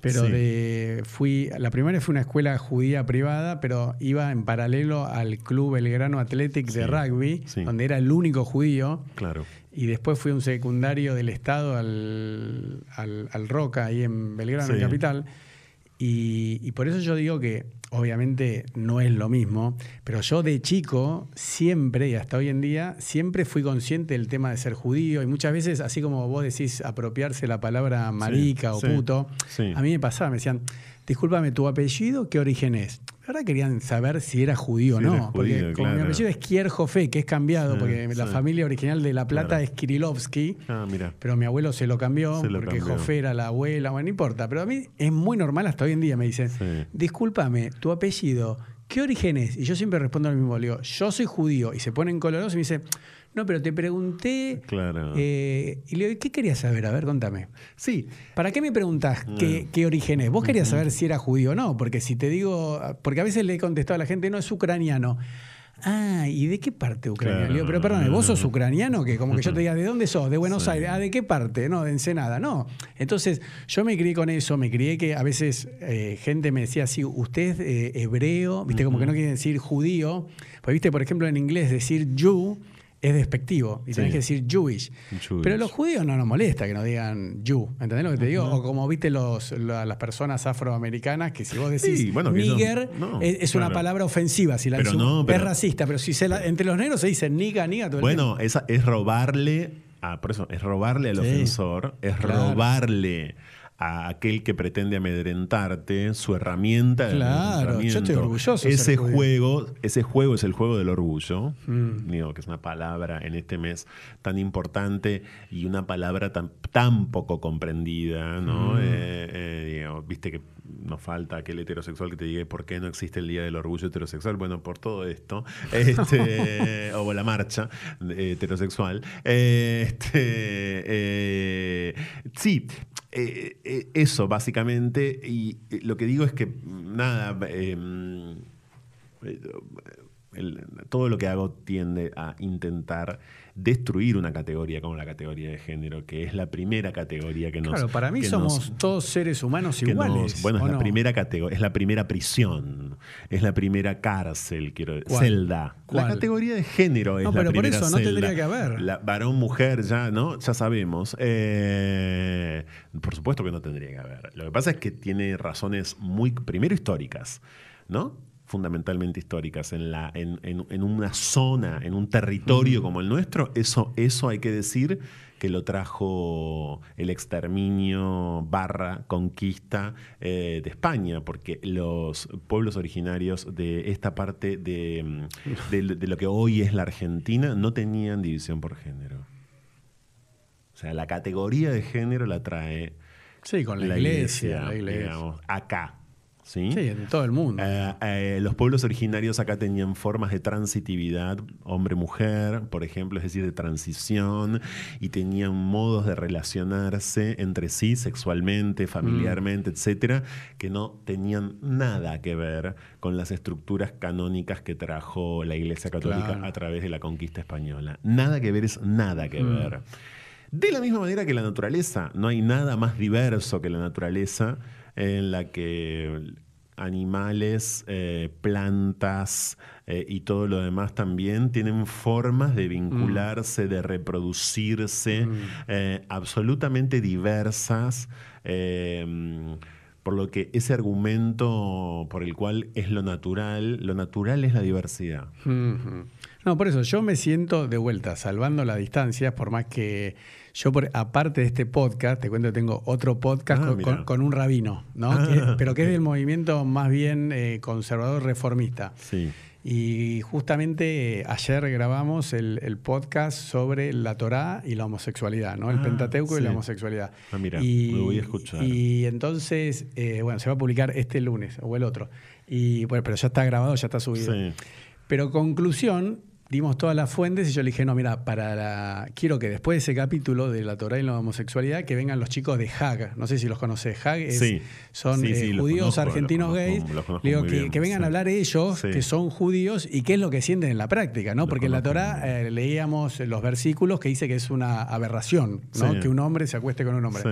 pero Sí. de, fui, la primera fue una escuela judía privada, pero iba en paralelo al Club Belgrano Athletic de rugby, sí. donde era el único judío. Claro. Y después fui a un secundario del Estado al, al, al Roca, ahí en Belgrano, en. Capital. Y, y por eso yo digo que obviamente no es lo mismo, pero yo de chico siempre, y hasta hoy en día, siempre fui consciente del tema de ser judío. Y muchas veces, así como vos decís apropiarse la palabra marica o sí, puto, sí. a mí me pasaba, me decían, discúlpame, ¿tu apellido qué origen es? La verdad querían saber si era judío o no, porque como mi apellido es Kierjofe, que es cambiado, porque la sí. familia original de La Plata Claro. es Kirilovsky, Ah, mira. pero mi abuelo se lo cambió Se lo porque cambió. Jofé era la abuela, bueno, no importa. Pero a mí es muy normal hasta hoy en día, me dicen, Sí. discúlpame, tu apellido, ¿qué origen es? Y yo siempre respondo lo mismo, le digo, yo soy judío. Y se ponen colorosos y me dice, no, pero te pregunté... Claro. eh, y le digo, ¿qué querías saber? A ver, contame. Sí, ¿Para qué me preguntás qué, qué origen es? Vos querías saber si era judío o no, porque si te digo, porque a veces le he contestado a la gente, no es ucraniano. Ah, ¿y de qué parte ucraniano? Claro. Le digo, pero perdón, ¿vos sos ucraniano? Que como que yo te diga, ¿de dónde sos? De Buenos Sí. Aires. Ah, ¿de qué parte? No, de Ensenada. No. Entonces, yo me crié con eso, me crié que a veces eh, gente me decía así, usted es eh, hebreo, viste, como que no quiere decir judío. Pues, viste, por ejemplo, en inglés decir Jew es despectivo y tenés Sí. que decir Jewish. Jewish. Pero los judíos no nos molesta que nos digan Jew, ¿entendés lo que te digo? O como viste los, la- las personas afroamericanas que si vos decís Sí, bueno, nigger no, es, es una palabra ofensiva, si la Pero no, pero- es racista, pero si se la- entre los negros se dice niga, niga todo el Bueno, esa es robarle, a, por eso, es robarle al Sí. ofensor, es Claro. robarle a aquel que pretende amedrentarte su herramienta Claro, yo estoy orgulloso Ese juego, ese juego es el juego del orgullo, Mm. digo, que es una palabra en este mes tan importante y una palabra tan, tan poco comprendida, ¿no? Mm. Eh, eh, digo, viste que nos falta aquel heterosexual que te diga por qué no existe el Día del Orgullo Heterosexual. Bueno, por todo esto, este, o la marcha heterosexual. Este, eh, sí, eh, eh, eso básicamente. Y eh, lo que digo es que, nada, eh, eh, el- todo lo que hago tiende a intentar destruir una categoría como la categoría de género, que es la primera categoría que nos... Claro, para mí somos nos- todos seres humanos iguales. nos- bueno, es ¿o la no? primera categoría, es la primera prisión, es la primera cárcel, quiero decir, celda. ¿Cuál? La categoría de género es No, la pero por primera eso no celda. tendría que haber. La varón, mujer, ya, ¿no? Ya sabemos. Eh, por supuesto que no tendría que haber. Lo que pasa es que tiene razones muy, primero históricas, ¿no? Fundamentalmente históricas en, la, en, en- en una zona, en un territorio como el nuestro, eso, eso hay que decir que lo trajo el exterminio barra conquista eh, de España, porque los pueblos originarios de esta parte de, mm, de- de lo que hoy es la Argentina no tenían división por género. O sea, la categoría de género la trae Sí, con la, iglesia, la iglesia. digamos, acá. ¿Sí? Sí, en todo el mundo. Eh, eh, los pueblos originarios acá tenían formas de transitividad, hombre-mujer, por ejemplo, es decir, de transición, y tenían modos de relacionarse entre sí sexualmente, familiarmente, etcétera, que no tenían nada que ver con las estructuras canónicas que trajo la Iglesia Católica Claro. a través de la conquista española. Nada que ver es nada que ver. De la misma manera que la naturaleza, no hay nada más diverso que la naturaleza en la que animales, eh, plantas eh, y todo lo demás también tienen formas de vincularse, de reproducirse, eh, absolutamente diversas. eh, por lo que ese argumento por el cual es lo natural, lo natural es la diversidad. No, por eso yo me siento de vuelta, salvando las distancias, por más que yo, por- aparte de este podcast, te cuento que tengo otro podcast Ah, con, mira. con- con un rabino, ¿no? Ah, Que- pero que es del movimiento más bien eh, conservador reformista. Sí. Y justamente eh, ayer grabamos el, el podcast sobre la Torá y la homosexualidad, ¿no? El Ah, Pentateuco y la homosexualidad. Ah, mira, y, lo voy a escuchar. Y entonces, eh, bueno, se va a publicar este lunes o el otro. Y bueno, pero ya está grabado, ya está subido. Sí. Pero conclusión, dimos todas las fuentes y yo le dije, no, mira, para la... quiero que después de ese capítulo de la Torah y la homosexualidad, que vengan los chicos de Hag. No sé si los conoces. Hag es- Sí. son Sí, sí, los judíos conozco, argentinos los gays. los conozco Le digo que, bien, que vengan a hablar ellos, que son judíos, y qué es lo que sienten en la práctica, ¿no? Porque en la Torah eh, leíamos los versículos que dice que es una aberración, ¿no? Que un hombre se acueste con un hombre.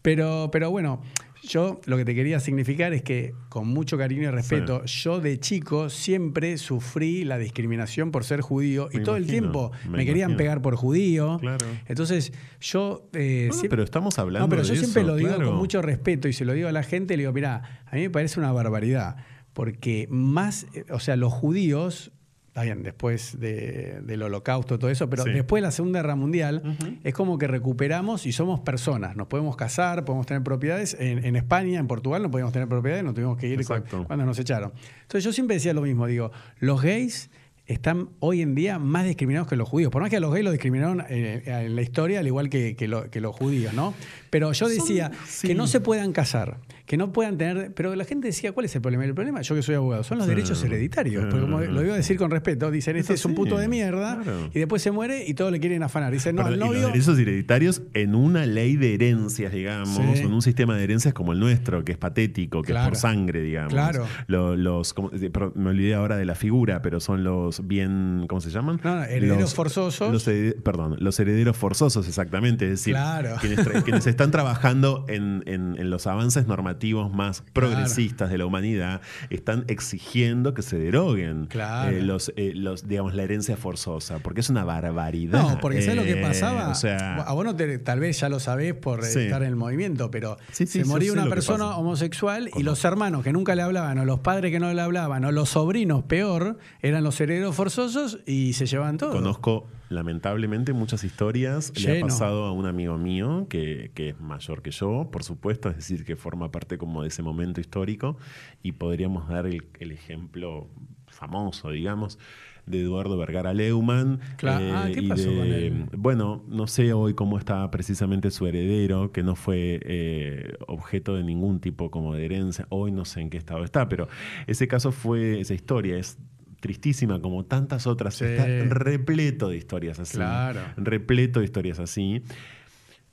Pero, pero bueno, yo lo que te quería significar es que, con mucho cariño y respeto, yo de chico siempre sufrí la discriminación por ser judío y todo el tiempo me, me querían pegar por judío. Claro. Entonces, yo. eh, siempre- pero estamos hablando No, pero de yo siempre eso, lo digo claro. con mucho respeto y se lo digo a la gente, le digo, mira, a mí me parece una barbaridad, porque más, eh, o sea, los judíos. Está bien, después de- del holocausto, todo eso, pero Sí. después de la Segunda Guerra Mundial, es como que recuperamos y somos personas. Nos podemos casar, podemos tener propiedades. En, en España, en Portugal, no podíamos tener propiedades, nos tuvimos que ir cuando nos echaron. Entonces yo siempre decía lo mismo, digo, los gays están hoy en día más discriminados que los judíos. Por más que a los gays los discriminaron eh, en la historia, al igual que, que lo- que los judíos, ¿no? Pero yo decía sí. que no se puedan casar, que no puedan tener... Pero la gente decía, ¿cuál es el problema? El problema, yo que soy abogado, son los derechos hereditarios. Porque como lo digo a decir con respeto, dicen, este Es es un puto de mierda, claro. y después se muere y todos le quieren afanar. Dicen, no, Perdón, el y los novio... derechos hereditarios en una ley de herencias, digamos, Sí. en un sistema de herencias como el nuestro, que es patético, que Claro. es por sangre, digamos. Claro. Lo- los, ¿cómo- eh, me olvidé ahora de la figura, pero son los bien, ¿cómo se llaman? No, no, herederos Los- forzosos. los perdón, los herederos forzosos, exactamente. Es decir, Claro. quienes, quienes están trabajando en, en- en los avances normativos más progresistas de la humanidad, están exigiendo que se deroguen Claro. eh, los, eh, los, digamos, la herencia forzosa, porque es una barbaridad. No, porque ¿sabes lo que Eh, pasaba? o sea, a vos no te- tal vez ya lo sabés por Sí. estar en el movimiento, pero Sí, sí, se moría una persona homosexual y los hermanos que nunca le hablaban, o los padres que no le hablaban, o los sobrinos peor, eran los herederos forzosos y se llevaban todo. Conozco lamentablemente muchas historias. Le ha pasado a un amigo mío que, que es mayor que yo, por supuesto, es decir, que forma parte como de ese momento histórico y podríamos dar el, el ejemplo famoso, digamos, de Eduardo Vergara Leumann. Claro. Ah, ¿qué y pasó de- con él? Bueno, no sé hoy cómo está precisamente su heredero, que no fue eh, objeto de ningún tipo como de herencia. Hoy no sé en qué estado está, pero ese caso fue, esa historia es tristísima como tantas otras. Sí. Está repleto de historias así. Claro. Repleto de historias así.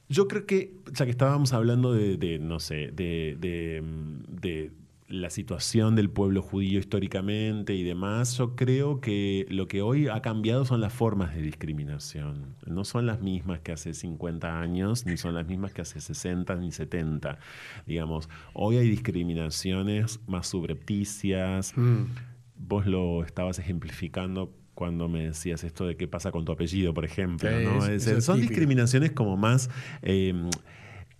Yo creo que, ya que estábamos hablando de, de, no sé, de, de, de la situación del pueblo judío históricamente y demás, yo creo que lo que hoy ha cambiado son las formas de discriminación. No son las mismas que hace 50 años, ni son las mismas que hace 60 ni 70. Digamos, hoy hay discriminaciones más subrepticias, Mm. Vos lo estabas ejemplificando cuando me decías esto de qué pasa con tu apellido, por ejemplo. Sí, ¿no? es- Es eso decir, es son típico. discriminaciones como más eh,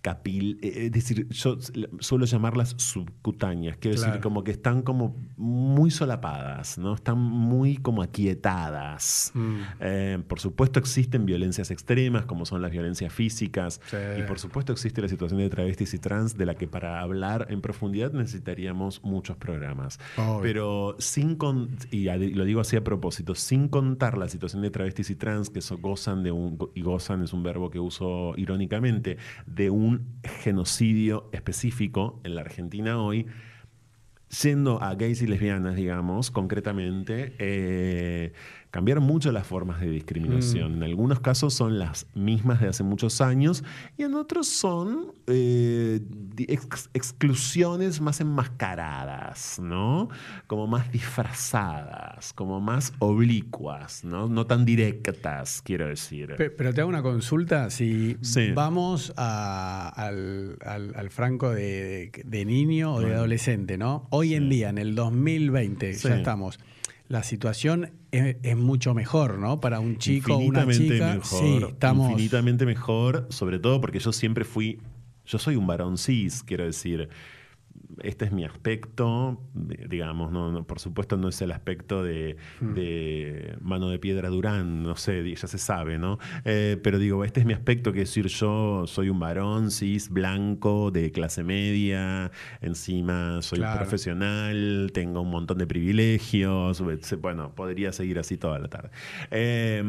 capil, eh, es decir, yo suelo llamarlas subcutáneas, quiero decir, como que están como muy solapadas, ¿no? Están muy como aquietadas. Mm. Eh, por supuesto existen violencias extremas, como son las violencias físicas, Sí. y por supuesto existe la situación de travestis y trans, de la que para hablar en profundidad necesitaríamos muchos programas. Pero sin con- y lo digo así a propósito, sin contar la situación de travestis y trans, que so- gozan de un, y gozan es un verbo que uso irónicamente, de un genocidio específico en la Argentina hoy, Yendo a gays y lesbianas, digamos, concretamente, eh, cambiaron mucho las formas de discriminación. En algunos casos son las mismas de hace muchos años y en otros son eh, ex- exclusiones más enmascaradas, ¿no? Como más disfrazadas, como más oblicuas, ¿no? No tan directas, quiero decir. Pe- Pero te hago una consulta, si Sí. vamos a- al, al- al franco de, de niño o de adolescente, ¿no? Hoy en día, en el 2020, Sí. ya estamos, la situación es, es mucho mejor, ¿no? Para un chico o una infinitamente chica. mejor. sí, estamos... Infinitamente mejor, sobre todo porque yo siempre fui. Yo soy un varón cis, quiero decir. Este es mi aspecto, digamos, no, no, por supuesto no es el aspecto de, de mano de piedra Durán, no sé, ya se sabe, ¿no? Eh, pero digo, este es mi aspecto, que es decir, yo soy un varón cis, blanco, de clase media, encima soy Claro. profesional, tengo un montón de privilegios, bueno, podría seguir así toda la tarde. Eh,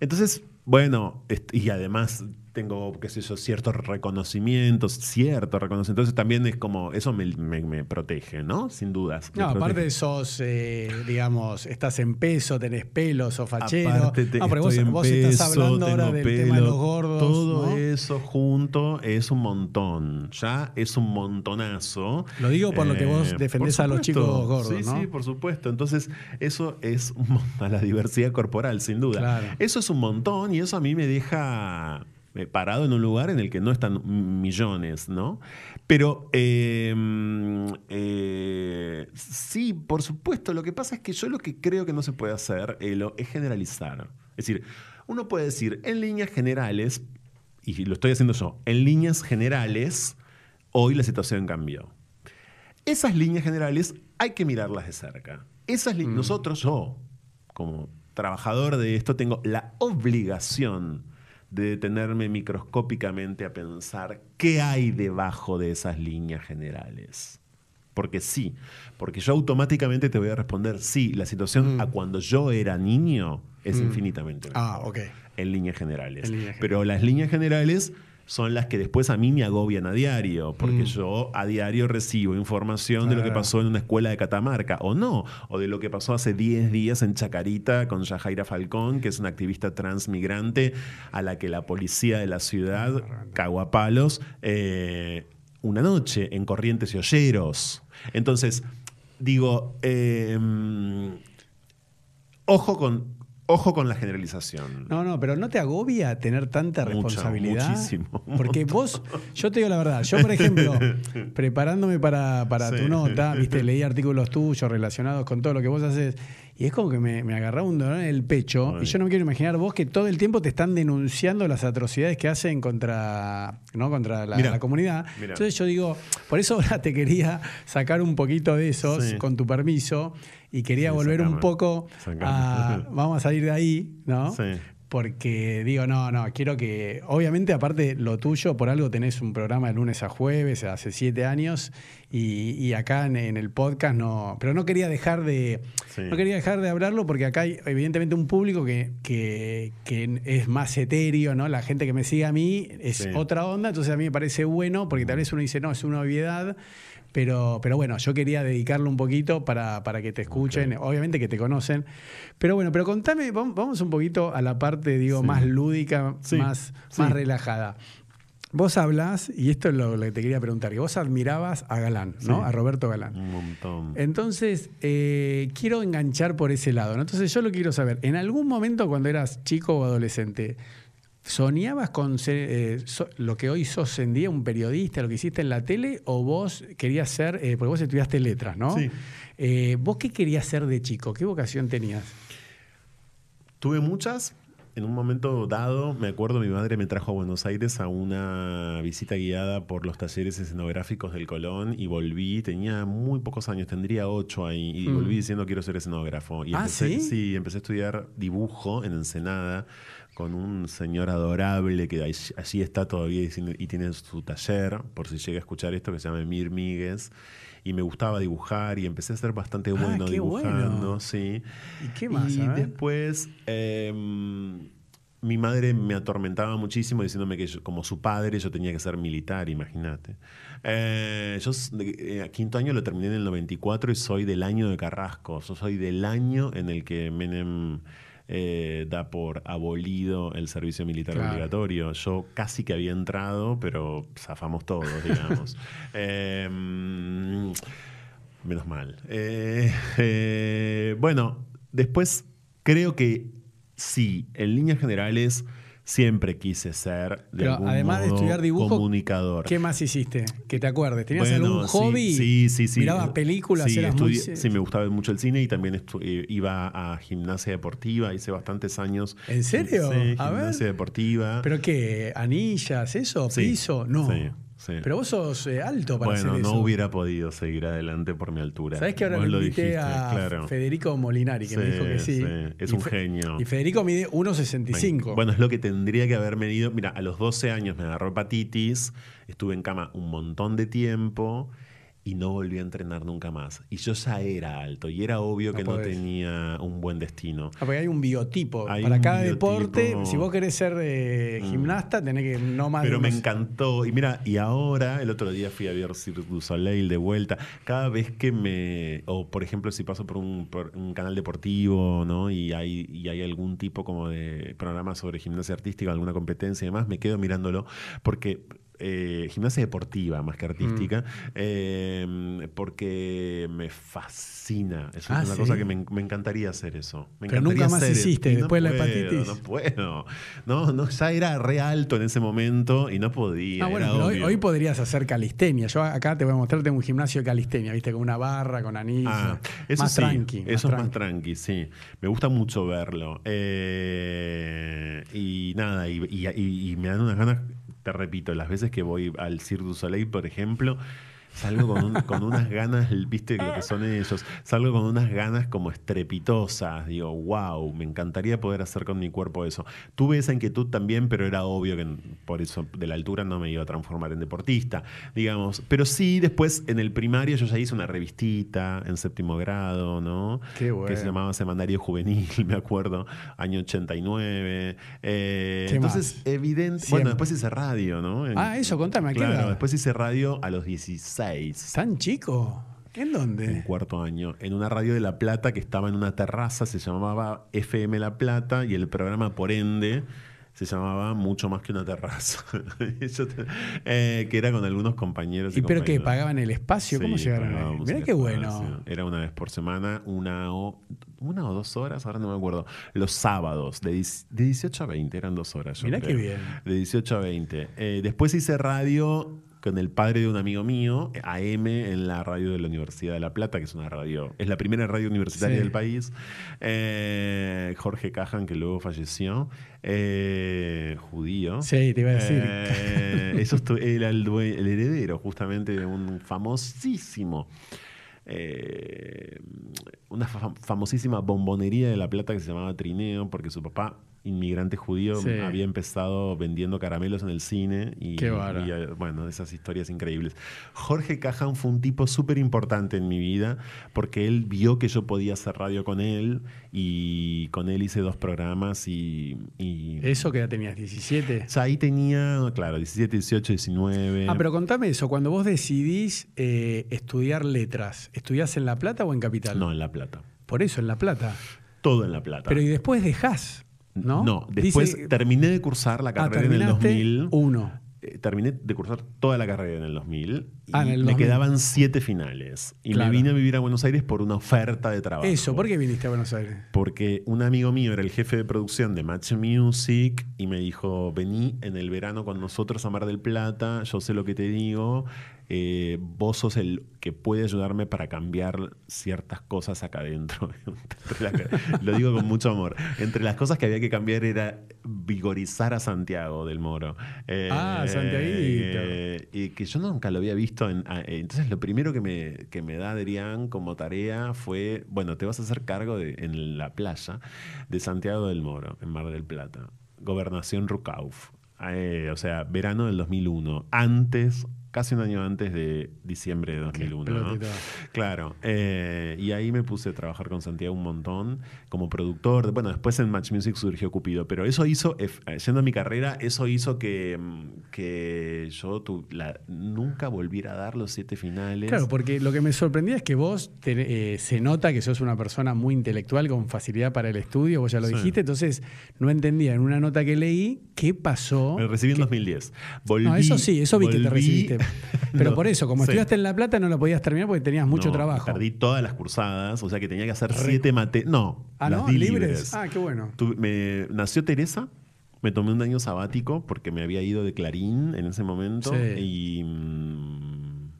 entonces, bueno, y además tengo, qué sé yo, ciertos reconocimientos, cierto reconocimiento. Entonces también es como, eso me, me- me protege, ¿no? Sin dudas. No, aparte protege. sos, eh, digamos, estás en peso, tenés pelo, sos fachero. Aparte te- no, pero vos, en vos estás hablando ahora tengo del pelo, tema de los gordos. Todo ¿no? eso junto es un montón. Ya es un montonazo. Lo digo por lo que vos Eh, defendés a los chicos gordos, Sí, ¿no? sí, por supuesto. Entonces, eso es a la diversidad corporal, sin duda. Claro. Eso es un montón y eso a mí me deja parado en un lugar en el que no están millones, ¿no? Pero eh, eh, sí, por supuesto, lo que pasa es que yo lo que creo que no se puede hacer, es generalizar. Es decir, uno puede decir en líneas generales, y lo estoy haciendo yo, en líneas generales, hoy la situación cambió. Esas líneas generales hay que mirarlas de cerca. Esas li- Nosotros, yo, como trabajador de esto, tengo la obligación de detenerme microscópicamente a pensar qué hay debajo de esas líneas generales. Porque sí, porque yo automáticamente te voy a responder, sí, la situación a cuando yo era niño es infinitamente mejor. Ah, ok. En líneas generales. En líneas Pero las líneas generales son las que después a mí me agobian a diario, porque Mm. yo a diario recibo información de lo que pasó en una escuela de Catamarca, o no, o de lo que pasó hace 10 días en Chacarita con Yajaira Falcón, que es una activista transmigrante a la que la policía de la ciudad cagó a palos eh, una noche en Corrientes y Olleros. Entonces, digo, eh, ojo con... Ojo con la generalización. No, no, pero ¿no te agobia tener tanta responsabilidad? muchísimo, Porque vos, yo te digo la verdad, yo por ejemplo, preparándome para, para Sí. tu nota, viste, leí artículos tuyos relacionados con todo lo que vos haces, y es como que me, me agarraba un dolor en el pecho, Ay. y yo no me quiero imaginar vos que todo el tiempo te están denunciando las atrocidades que hacen contra, ¿no? contra la, comunidad. mirá. Entonces yo digo, por eso ahora te quería sacar un poquito de esos, Sí. con tu permiso, y quería Sí, volver un poco sacame. a, vamos a salir de ahí, ¿no? Sí. Porque digo, no, no, quiero que, obviamente aparte lo tuyo, por algo tenés un programa de lunes a jueves, hace siete años, y, y acá en, en el podcast no, pero no quería dejar de, Sí. no quería dejar de hablarlo porque acá hay evidentemente un público que, que, que es más etéreo, ¿no? La gente que me sigue a mí es Sí. otra onda, entonces a mí me parece bueno, porque tal vez uno dice, no, es una obviedad, pero, pero bueno, yo quería dedicarlo un poquito para, para que te escuchen, obviamente que te conocen. Pero bueno, pero contame, vam- vamos un poquito a la parte, digo, Sí. más lúdica, Sí, más, sí. más relajada. Vos hablás, y esto es lo, lo que te quería preguntar, que vos admirabas a Galán, ¿no? Sí. A Roberto Galán. Un montón. Entonces, eh, quiero enganchar por ese lado. ¿no? Entonces, yo lo quiero saber. ¿En algún momento cuando eras chico o adolescente, soñabas con ser eh, so- lo que hoy sos en día, un periodista, lo que hiciste en la tele, o vos querías ser, eh, porque vos estudiaste letras, ¿no? Sí. Eh, ¿Vos qué querías ser de chico? ¿Qué vocación tenías? Tuve muchas. En un momento dado, me acuerdo, mi madre me trajo a Buenos Aires a una visita guiada por los talleres escenográficos del Colón y volví, tenía muy pocos años, tendría ocho ahí, y Mm. volví diciendo quiero ser escenógrafo. Y Ah, empecé, ¿sí? empecé a estudiar dibujo en Ensenada con un señor adorable que allí, está todavía y tiene- su taller, por si llega a escuchar esto, que se llama Emir Míguez. Y me gustaba dibujar y empecé a ser bastante Ah, bueno qué dibujando, bueno. sí. ¿Y qué más? Y después em, mi madre me atormentaba muchísimo diciéndome que yo- como su padre yo tenía que ser militar, imagínate. Eh, yo eh, quinto año lo terminé en el 94 y soy del año de Carrasco. Yo soy del año en el que Menem eh, da por abolido el servicio militar Claro. obligatorio. Yo casi que había entrado, pero zafamos todos, digamos. Em, Menos mal. Eh, eh, bueno, después creo que sí, en líneas generales siempre quise ser de Pero algún además de modo estudiar dibujo, comunicador. ¿Qué más hiciste? Que te acuerdes. ¿Tenías Bueno, algún sí, hobby? Sí, sí, sí. ¿Mirabas películas? Sí, ¿Eras muy- sí, me gustaba mucho el cine y también eh, iba a gimnasia deportiva. Hice bastantes años. ¿En serio? Sí, A ver. gimnasia deportiva. ¿Pero qué? ¿Anillas? ¿Eso? Sí, ¿Piso? No. Sí. Pero vos sos eh, alto para bueno, hacer no hubiera podido seguir adelante por mi altura. ¿Sabés que ahora Vos lo invité dijiste, a claro. Federico Molinari, que me dijo que sí? sí, es Y un genio. Y Federico mide 1,65. Bueno, es lo que tendría que haber medido. Mira, a los 12 años me agarró hepatitis, estuve en cama un montón de tiempo y no volví a entrenar nunca más. Y yo ya era alto y era obvio No que no tenía un buen destino. Ah, porque hay un biotipo. Hay Para un cada biotipo. deporte, si vos querés ser eh, Mm. gimnasta, tenés que no más Pero me encantó. Y mira, y ahora, el otro día fui a ver Cirque du Soleil de vuelta. Cada vez que me. O por ejemplo, si paso por un, por un canal deportivo, ¿no? Y hay, y hay algún tipo como de programa sobre gimnasia artística, alguna competencia y demás, me quedo mirándolo. Porque. Eh, gimnasia deportiva más que artística, Mm. eh, porque me fascina. Es Ah, una ¿sí? cosa que me, me encantaría hacer eso. Me Pero encantaría nunca más hacer- hiciste no después de la puedo, hepatitis. No puedo. No, no, ya era re alto en ese momento y no podía. Ah, bueno, hoy, hoy podrías hacer calistenia. Yo acá te voy a mostrar, tengo un gimnasio de calistenia, ¿viste? Con una barra, con anillos. Ah, eso más sí, tranqui. Eso es más tranqui. tranqui, sí. Me gusta mucho verlo. Eh, y nada, y, y- y- y me dan unas ganas, te repito, las veces que voy al Cirque du Soleil, por ejemplo, salgo con, un- con unas ganas, viste lo que son ellos, salgo con unas ganas como estrepitosas. Digo, wow, me encantaría poder hacer con mi cuerpo eso. Tuve esa inquietud también, pero era obvio que por eso de la altura no me iba a transformar en deportista, digamos. Pero sí, después en el primario yo ya hice una revistita en séptimo grado, ¿no? Qué bueno. Que se llamaba Semanario Juvenil, me acuerdo, año 89. Eh, ¿Qué entonces, más? evidente. Siempre. Bueno, después hice radio, ¿no? En- Ah, eso, contame, ¿a qué Claro, edad? después hice radio a los 16. ¿Tan chico? ¿En En dónde? cuarto año, en una radio de La Plata que estaba en una terraza, se llamaba FM La Plata y el programa, por ende, se llamaba Mucho más que una terraza. Te- eh, que era con algunos compañeros. ¿Y pero qué? compañeras. ¿Pagaban el espacio? ¿Cómo llegaron ahí? Mirá qué bueno. Era una vez por semana, una o, una o dos horas, ahora no me acuerdo. Los sábados, de, de 18 a 20, eran dos horas. yo Mirá qué bien. De 18 a 20. Eh, después hice radio con el padre de un amigo mío, AM, en la radio de la Universidad de La Plata, que es una radio, es la primera radio universitaria Sí. del país. Eh, Jorge Cajan, que luego falleció, eh, judío. Sí, te iba a decir. Eh, eso era el, heredero justamente de un famosísimo, eh, una fa- famosísima bombonería de La Plata que se llamaba Trineo, porque su papá, inmigrante judío, Sí. había empezado vendiendo caramelos en el cine y, Qué y, eh, bueno, esas historias increíbles. Jorge Cajan fue un tipo súper importante en mi vida porque él vio que yo podía hacer radio con él y con él hice dos programas y... y- ¿Eso que ya tenías? ¿17? o sea, ahí tenía, claro, 17, 18, 19. Ah, pero contame eso. Cuando vos decidís eh, estudiar letras, ¿estudiás en La Plata o en Capital? No, en La Plata. Por eso, en La Plata. Todo en La Plata. Pero y después dejás, ¿no? No, después Dice- terminé de cursar la Ah, carrera en el terminaste 2000. Uno. Eh, terminé de cursar toda la carrera en el 2000. Y Ah, en el me 2000. quedaban siete finales. Y Claro. me vine a vivir a Buenos Aires por una oferta de trabajo. Eso, ¿por qué viniste a Buenos Aires? Porque un amigo mío era el jefe de producción de Match Music y me dijo, vení en el verano con nosotros a Mar del Plata, yo sé lo que te digo, eh, vos sos el que puede ayudarme para cambiar ciertas cosas acá adentro. Lo digo con mucho amor. Entre las cosas que había que cambiar era vigorizar a Santiago del Moro. Eh, Ah, Santiaguito. eh, y que yo nunca lo había visto. En, entonces, lo primero que me, que me da Adrián como tarea fue: bueno, te vas a hacer cargo de, en la playa de Santiago del Moro, en Mar del Plata. Gobernación Rucauf. O sea, verano del 2001. Antes, casi un año antes de diciembre de 2001. ¿no? Claro. eh, y ahí me puse a trabajar con Santiago un montón como productor. Bueno, después en Match Music surgió Cupido, pero eso hizo, yendo a mi carrera, eso hizo que, mm, que yo tu- la- nunca volviera a dar los siete finales. Claro, porque lo que me sorprendía es que vos te- eh, se nota que sos una persona muy intelectual con facilidad para el estudio, vos ya lo Sí. dijiste, entonces no entendía en una nota que leí qué pasó. Me recibí en que- 2010. Volví, no, eso sí, eso vi que te recibiste. Pero No, por eso, como sí. estudiaste en La Plata, no lo podías terminar porque tenías mucho No, trabajo. Perdí todas las cursadas, o sea que tenía que hacer siete materias. No, Ah, las ¿no? di ¿Libres? libres. Ah, qué bueno. Me, nació Teresa, me tomé un año sabático porque me había ido de Clarín en ese momento Sí. y mm,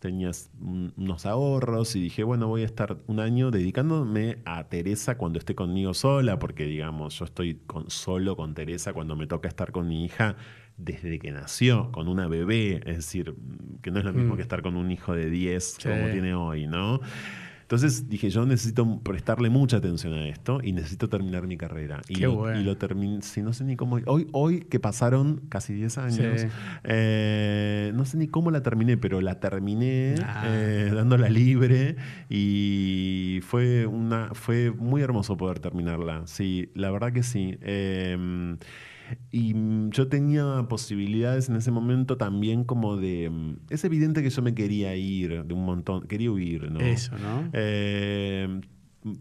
tenías un- unos ahorros y dije, bueno, voy a estar un año dedicándome a Teresa cuando esté conmigo sola, porque digamos, yo estoy con, solo con Teresa cuando me toca estar con mi hija. Desde que nació con una bebé, es decir, que no es lo mismo Mm. que estar con un hijo de 10 como tiene hoy, ¿no? Entonces dije, yo necesito prestarle mucha atención a esto y necesito terminar mi carrera. Y Qué lo, bueno. y lo terminé, sí, no sé ni cómo. Hoy, hoy que pasaron casi 10 años, Sí. eh, no sé ni cómo la terminé, pero la terminé Ah. eh, dándola libre y fue, una, fue muy hermoso poder terminarla. Sí, la verdad que sí. Eh, y mm, yo tenía posibilidades en ese momento también como de... mm, Es evidente que yo me quería ir de un montón, quería huir, ¿no? Eso, ¿no? Eh,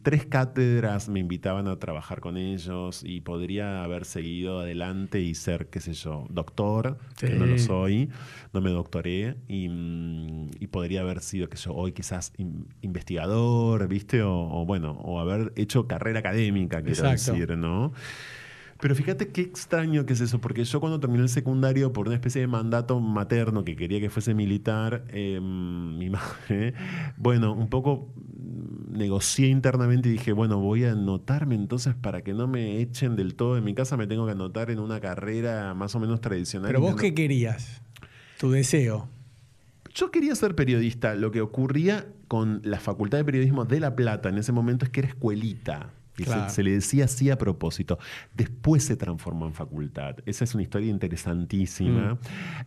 tres cátedras me invitaban a trabajar con ellos y podría haber seguido adelante y ser, qué sé yo, doctor, que no lo soy, no me doctoré y, mm, y podría haber sido, que yo, hoy quizás in- investigador, ¿viste? O, o bueno, o haber hecho carrera académica, quiero Exacto. decir, ¿no? Pero fíjate qué extraño que es eso, porque yo cuando terminé el secundario, por una especie de mandato materno que quería que fuese militar, eh, mi madre, bueno, un poco mm, negocié internamente y dije, bueno, voy a anotarme entonces para que no me echen del todo de mi casa, me tengo que anotar en una carrera más o menos tradicional. Pero vos qué querías? Tu deseo. Yo quería ser periodista. Lo que ocurría con la Facultad de Periodismo de La Plata en ese momento es que era escuelita. Se- le decía así a propósito. Después se transformó en facultad. Esa es una historia interesantísima. Mm.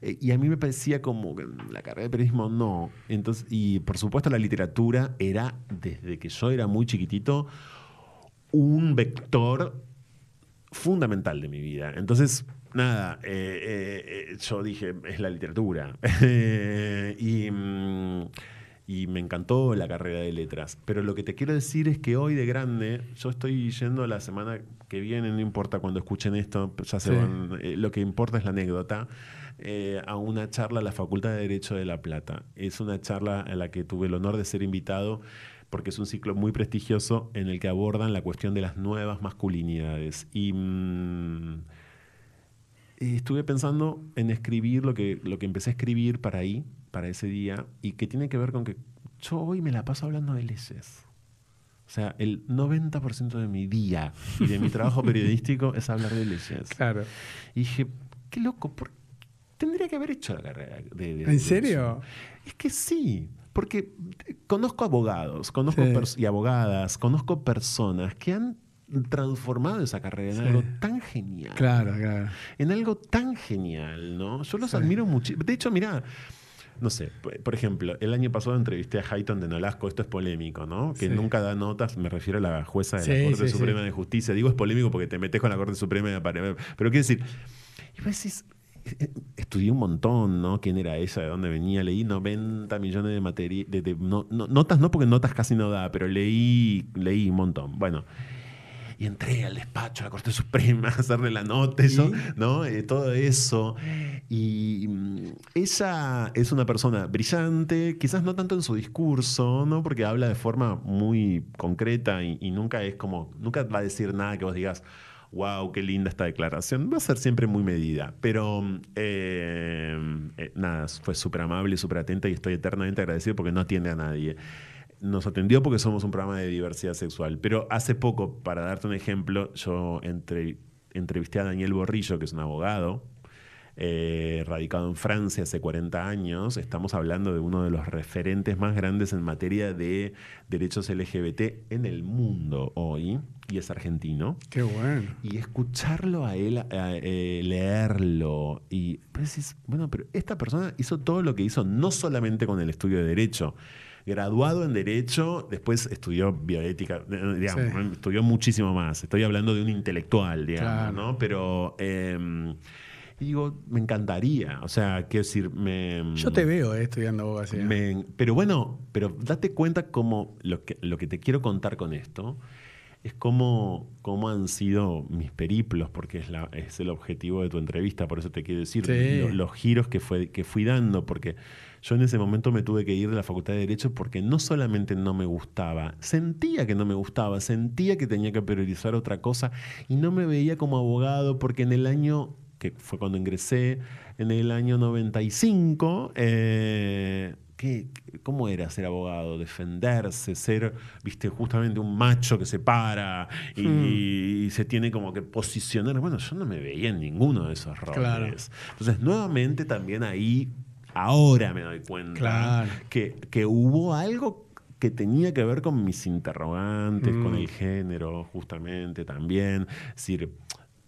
Eh, y a mí me parecía como que la carrera de periodismo no. Entonces, y por supuesto la literatura era, desde que yo era muy chiquitito, un vector fundamental de mi vida. Entonces, nada, eh, eh, yo dije, es la literatura. y, mm, y me encantó la carrera de letras. Pero lo que te quiero decir es que hoy de grande, yo estoy yendo la semana que viene, no importa cuando escuchen esto, ya se Sí. van, eh, lo que importa es la anécdota, eh, a una charla a la Facultad de Derecho de La Plata. Es una charla a la que tuve el honor de ser invitado porque es un ciclo muy prestigioso en el que abordan la cuestión de las nuevas masculinidades. Y mm, estuve pensando en escribir lo que, lo que empecé a escribir para ahí, para ese día, y que tiene que ver con que yo hoy me la paso hablando de leyes. O sea, el 90% de mi día y de mi trabajo periodístico es hablar de leyes. Claro. Y dije, qué loco, ¿por tendría que haber hecho la carrera de, de- ¿En de serio? eso? Es que sí, porque conozco abogados, conozco Sí. y abogadas, conozco personas que han transformado esa carrera en Sí. algo tan genial Claro, claro. en algo tan genial, ¿no? Yo los Sí. admiro mucho. De hecho, mira, no sé, por ejemplo, el año pasado entrevisté a Hayton de Nolasco, esto es polémico, ¿no? Que Sí. nunca da notas, me refiero a la jueza de Sí, la Corte sí, Suprema de Justicia. Digo es polémico porque te metes con la Corte Suprema apare- Pero quiero decir, y vos decís, eh, estudié un montón, ¿no? ¿Quién era ella? ¿De dónde venía? Leí 90 millones de materias, de, de- no- no- notas no porque notas casi no da, pero leí, leí un montón. Bueno. Y entré al despacho, a la Corte Suprema, a hacerle la nota, eso, ¿no? Eh, todo eso. Y mm, ella es una persona brillante, quizás no tanto en su discurso, ¿no? Porque habla de forma muy concreta y, y nunca es como, nunca va a decir nada que vos digas, wow, qué linda esta declaración. Va a ser siempre muy medida. Pero eh, eh, nada, fue súper amable súper atenta y estoy eternamente agradecido porque no atiende a nadie nos atendió porque somos un programa de diversidad sexual. Pero hace poco, para darte un ejemplo, yo entre- entrevisté a Daniel Borrillo, que es un abogado, eh, radicado en Francia hace 40 años. Estamos hablando de uno de los referentes más grandes en materia de derechos LGBT en el mundo hoy, y es argentino. Qué bueno. Y escucharlo a él, a- eh, leerlo, y pues bueno, pero esta persona hizo todo lo que hizo, no solamente con el estudio de Derecho. Graduado en Derecho, después estudió bioética, eh, digamos, Sí. estudió muchísimo más. Estoy hablando de un intelectual, digamos, Claro. ¿no? Pero, eh, y digo, me encantaría, o sea, quiero decir, me... Yo te veo eh, estudiando abogacía. Me- pero bueno, pero date cuenta cómo lo que, lo que te quiero contar con esto es cómo, cómo han sido mis periplos, porque es, la, es el objetivo de tu entrevista, por eso te quiero decir Sí. lo- los giros que, fue, que fui dando, porque yo en ese momento me tuve que ir de la Facultad de Derecho porque no solamente no me gustaba, sentía que no me gustaba, sentía que tenía que priorizar otra cosa y no me veía como abogado porque en el año que fue cuando ingresé, en el año 95, eh, ¿qué, ¿cómo era ser abogado? Defenderse, ser, viste, justamente un macho que se para y, Hmm. y se tiene como que posicionar. Bueno, yo no me veía en ninguno de esos roles. Claro. Entonces, nuevamente también ahí, ahora me doy cuenta Claro. que, que hubo algo que tenía que ver con mis interrogantes, con Mm. el género, justamente también. Es decir,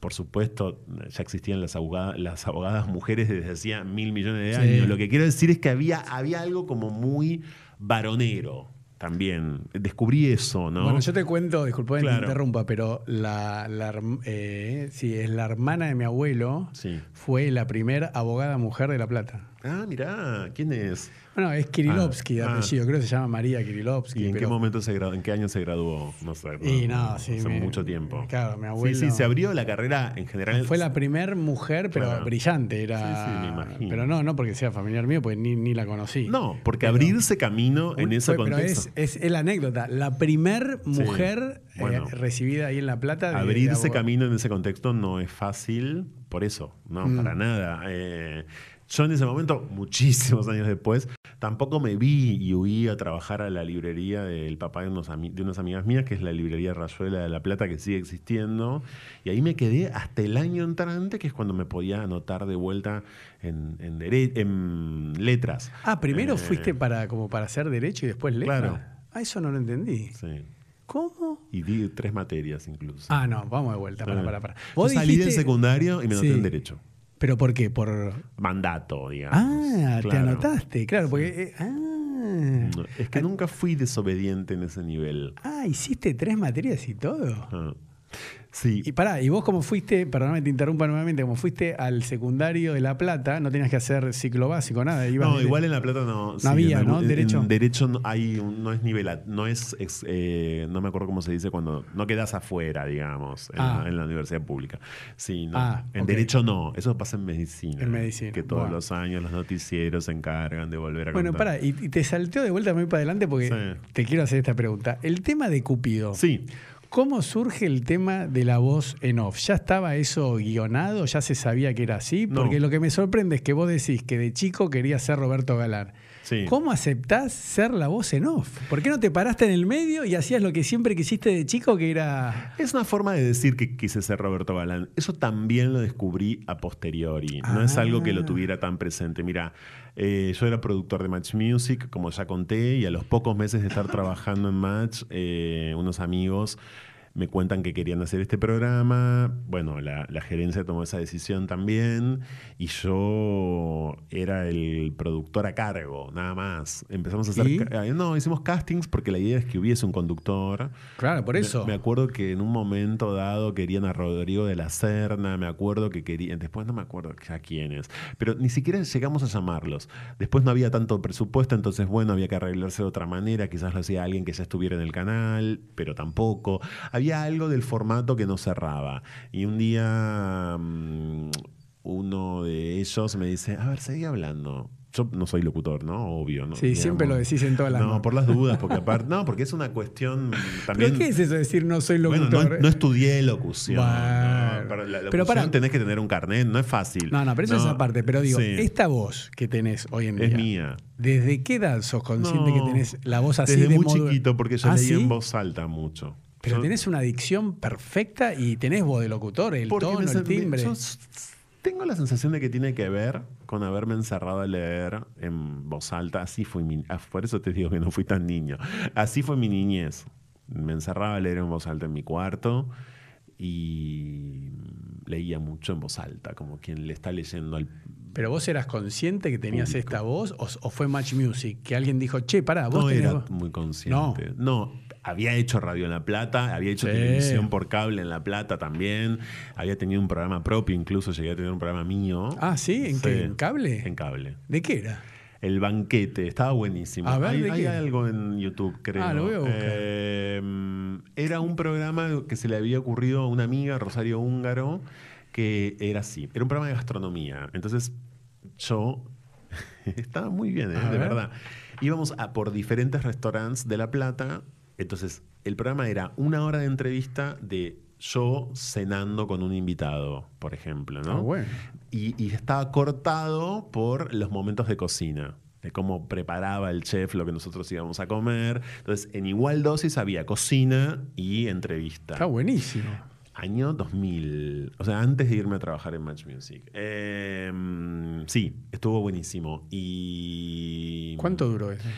por supuesto, ya existían las abogadas, las abogadas mujeres desde hacía mil millones de Sí. años. Lo que quiero decir es que había, había algo como muy varonero también. Descubrí eso, ¿no? Bueno, yo te cuento, disculpa que te Claro. interrumpa, pero la, la eh, sí, es la hermana de mi abuelo, Sí. fue la primera abogada mujer de La Plata. Ah, mirá, ¿quién es? Bueno, es Kirilovsky de Ah, ah. apellido, creo que se llama María Kirilovsky. ¿Y en qué momento se graduó? ¿En qué año se graduó? No sé. Y no, sí, Hace mi- mucho tiempo. claro, mi abuelo- Sí, sí, se abrió la carrera en general. Fue la primer mujer, pero Claro. brillante. Era, Sí, sí, me imagino. Pero no, no porque sea familiar mío, porque ni, ni la conocí. No, porque Pero- abrirse camino en ese fue- pero contexto. es, es, es la anécdota. La primer mujer eh, bueno. recibida ahí en La Plata. de- Abrirse camino en ese contexto no es fácil, por eso, no, Mm. para nada. Eh, yo en ese momento, muchísimos años después, tampoco me vi y huí a trabajar a la librería del papá de, unos de unas amigas mías, que es la librería Rayuela de La Plata, que sigue existiendo. Y ahí me quedé hasta el año entrante, que es cuando me podía anotar de vuelta en, en, dere- en letras. Ah, primero Eh, fuiste para como para hacer derecho y después letra. Claro. Ah, eso no lo entendí. Sí. ¿Cómo? Y di tres materias incluso. Ah, no, vamos de vuelta. Para, para, para. Yo salí del dijiste- secundario y me anoté Sí. en Derecho. ¿Pero por qué? Por. Mandato, digamos. Ah, te anotaste, claro, porque. eh, ah. Es que nunca fui desobediente en ese nivel. Ah, hiciste tres materias y todo. Ah. Sí. Y pará, y vos como fuiste, perdóname, te interrumpa nuevamente, como fuiste al secundario de La Plata, no tenías que hacer ciclo básico, nada. ibas No, igual en La Plata no. sí, había, en ¿no? en- Derecho. En derecho no, hay no es nivelat, no es, eh, no me acuerdo cómo se dice cuando no quedas afuera, digamos, en, Ah. la, en la universidad pública. Sí, no. Ah, en derecho no, eso pasa en medicina. En medicina, Que todos bueno. los años los noticieros se encargan de volver a Bueno, contar. pará, y, y te salteó de vuelta muy para adelante porque Sí. te quiero hacer esta pregunta. El tema de Cupido. Sí. ¿Cómo surge el tema de la voz en off? ¿Ya estaba eso guionado? ¿Ya se sabía que era así? No. Porque lo que me sorprende es que vos decís que de chico querías ser Roberto Galán. Sí. ¿Cómo aceptás ser la voz en off? ¿Por qué no te paraste en el medio y hacías lo que siempre quisiste de chico, que era... Es una forma de decir que quise ser Roberto Galán. Eso también lo descubrí a posteriori. No es algo que lo Ah. tuviera tan presente. Mira, eh, yo era productor de Match Music, como ya conté, y a los pocos meses de estar trabajando en Match, eh, unos amigos me cuentan que querían hacer este programa. Bueno, la, la gerencia tomó esa decisión también. Y yo era el productor a cargo, nada más. Empezamos a hacer. Eh, No, hicimos castings porque la idea es que hubiese un conductor. Claro, por Me- eso. Me, acuerdo que en un momento dado querían a Rodrigo de la Serna, me acuerdo que querían, después no me acuerdo ya quiénes, pero ni siquiera llegamos a llamarlos. Después no había tanto presupuesto, entonces bueno, había que arreglarse de otra manera, quizás lo hacía alguien que ya estuviera en el canal, pero tampoco. Había algo del formato que no cerraba. Y un día mm, uno de ellos me dice, a ver, seguí hablando. Yo no soy locutor, ¿no? Obvio, ¿no? Sí, siempre lo decís en todas las... No, por las dudas, porque aparte, no, porque es una cuestión también. ¿Pero qué es eso de decir no soy Bueno, locutor? no, no estudié locución. Bueno. ¿no? Para la Pero locución pará. tenés que tener un carnet, no es fácil. No, no, pero eso es aparte. Pero digo, sí, esta voz que tenés hoy en día. es mía. ¿Desde qué edad sos consciente No, que tenés la voz así Desde de muy modo- chiquito, porque yo ¿Ah, leí sí? en voz alta mucho. Pero tenés una dicción perfecta y tenés voz de locutor, el porque tono, el timbre. yo tengo la sensación de que tiene que ver con haberme encerrado a leer en voz alta. Así fue mi. ah, Por eso te digo que no fui tan niño. Así fue mi niñez. Me encerraba a leer en voz alta en mi cuarto y leía mucho en voz alta, como quien le está leyendo al Pero vos eras consciente que tenías Público. esta voz o, o fue Match Music, que alguien dijo, che, pará, vos no tenés era voz". muy consciente. No. Había hecho radio en La Plata, había hecho Sí. televisión por cable en La Plata también, había tenido un programa propio, incluso llegué a tener un programa mío. Ah, ¿sí? ¿En qué? ¿En cable? En cable. ¿De qué era? El banquete, estaba buenísimo. A ver, hay algo en YouTube, creo. Ah, lo voy a buscar. Eh, era un programa que se le había ocurrido a una amiga, Rosario Húngaro, que era así. Era un programa de gastronomía. Entonces, yo estaba muy bien, ¿eh? De ver. verdad. Íbamos a por diferentes restaurantes de La Plata. Entonces, el programa era una hora de entrevista de yo cenando con un invitado, por ejemplo, ¿no? Ah, bueno. y, y estaba cortado por los momentos de cocina. de cómo preparaba el chef lo que nosotros íbamos a comer. Entonces, en igual dosis había cocina y entrevista. Está buenísimo. Año 2000, o sea, antes de irme a trabajar en Match Music. Eh, sí, estuvo buenísimo. Y. ¿Cuánto duró eso?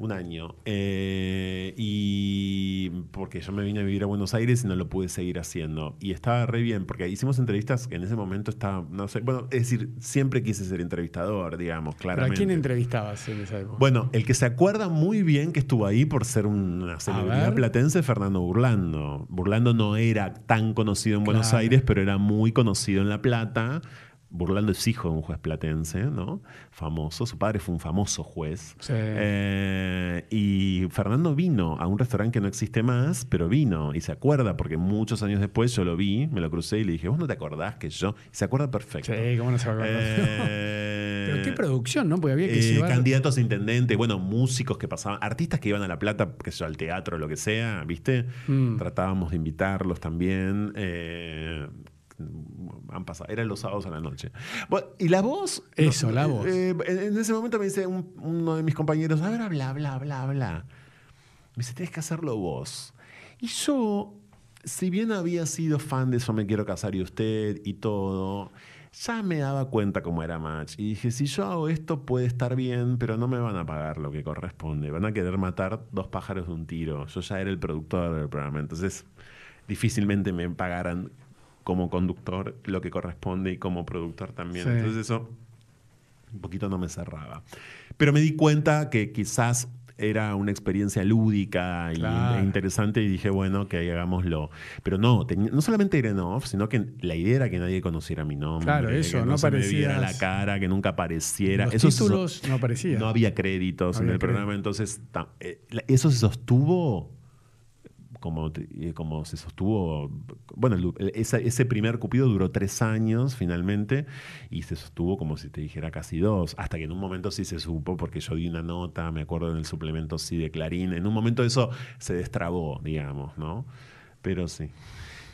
Un año. Eh, y porque yo me vine a vivir a Buenos Aires y no lo pude seguir haciendo. Y estaba re bien, porque hicimos entrevistas que en ese momento estaba, no sé, bueno, es decir, siempre quise ser entrevistador, digamos, ¿Pero claramente. a quién entrevistabas en esa época? Bueno, el que se acuerda muy bien que estuvo ahí por ser una celebridad platense Fernando Burlando. Burlando no era tan conocido en Buenos Claro. Aires, pero era muy conocido en La Plata. Burlando es hijo de un juez platense, ¿no? Famoso. Su padre fue un famoso juez. Sí. Eh, y Fernando vino a un restaurante que no existe más, pero vino y se acuerda, porque muchos años después yo lo vi, me lo crucé y le dije, ¿vos no te acordás que yo? Y se acuerda perfecto. Sí, ¿cómo no se va a acordar? Eh, Pero qué producción, ¿no? Porque había que eh, llevar... candidatos a intendente, bueno, músicos que pasaban, artistas que iban a La Plata, que yo, al teatro, lo que sea, ¿viste? Mm. Tratábamos de invitarlos también. Han pasado, eran los sábados a la noche. Bueno, y la voz. Eso, no, la eh, voz. eh, en ese momento me dice un- uno de mis compañeros, a ver, habla, habla, habla, habla. Me dice, tienes que hacerlo vos. Y yo, si bien había sido fan de Eso me quiero casar y usted y todo, ya me daba cuenta cómo era Match. Y dije, si yo hago esto puede estar bien, pero no me van a pagar lo que corresponde. Van a querer matar dos pájaros de un tiro. Yo ya era el productor del programa, entonces difícilmente me pagaran como conductor lo que corresponde y como productor también. Sí. Entonces eso un poquito no me cerraba. Pero me di cuenta que quizás era una experiencia lúdica Claro. e interesante y dije, bueno, que hagámoslo. Pero no, no solamente era en off, sino que la idea era que nadie conociera mi nombre. Claro, eso, que no viera parecías- la cara, que nunca apareciera. Los Eso se so- títulos no aparecían. no había créditos No en había el programa, entonces eh, eso se sostuvo como, como se sostuvo, bueno, el- el- esa- ese primer Cupido duró tres años finalmente y se sostuvo como si te dijera casi dos, hasta que en un momento sí se supo, porque yo di una nota, me acuerdo en el suplemento sí de Clarín, en un momento eso se destrabó, digamos, ¿no? Pero sí.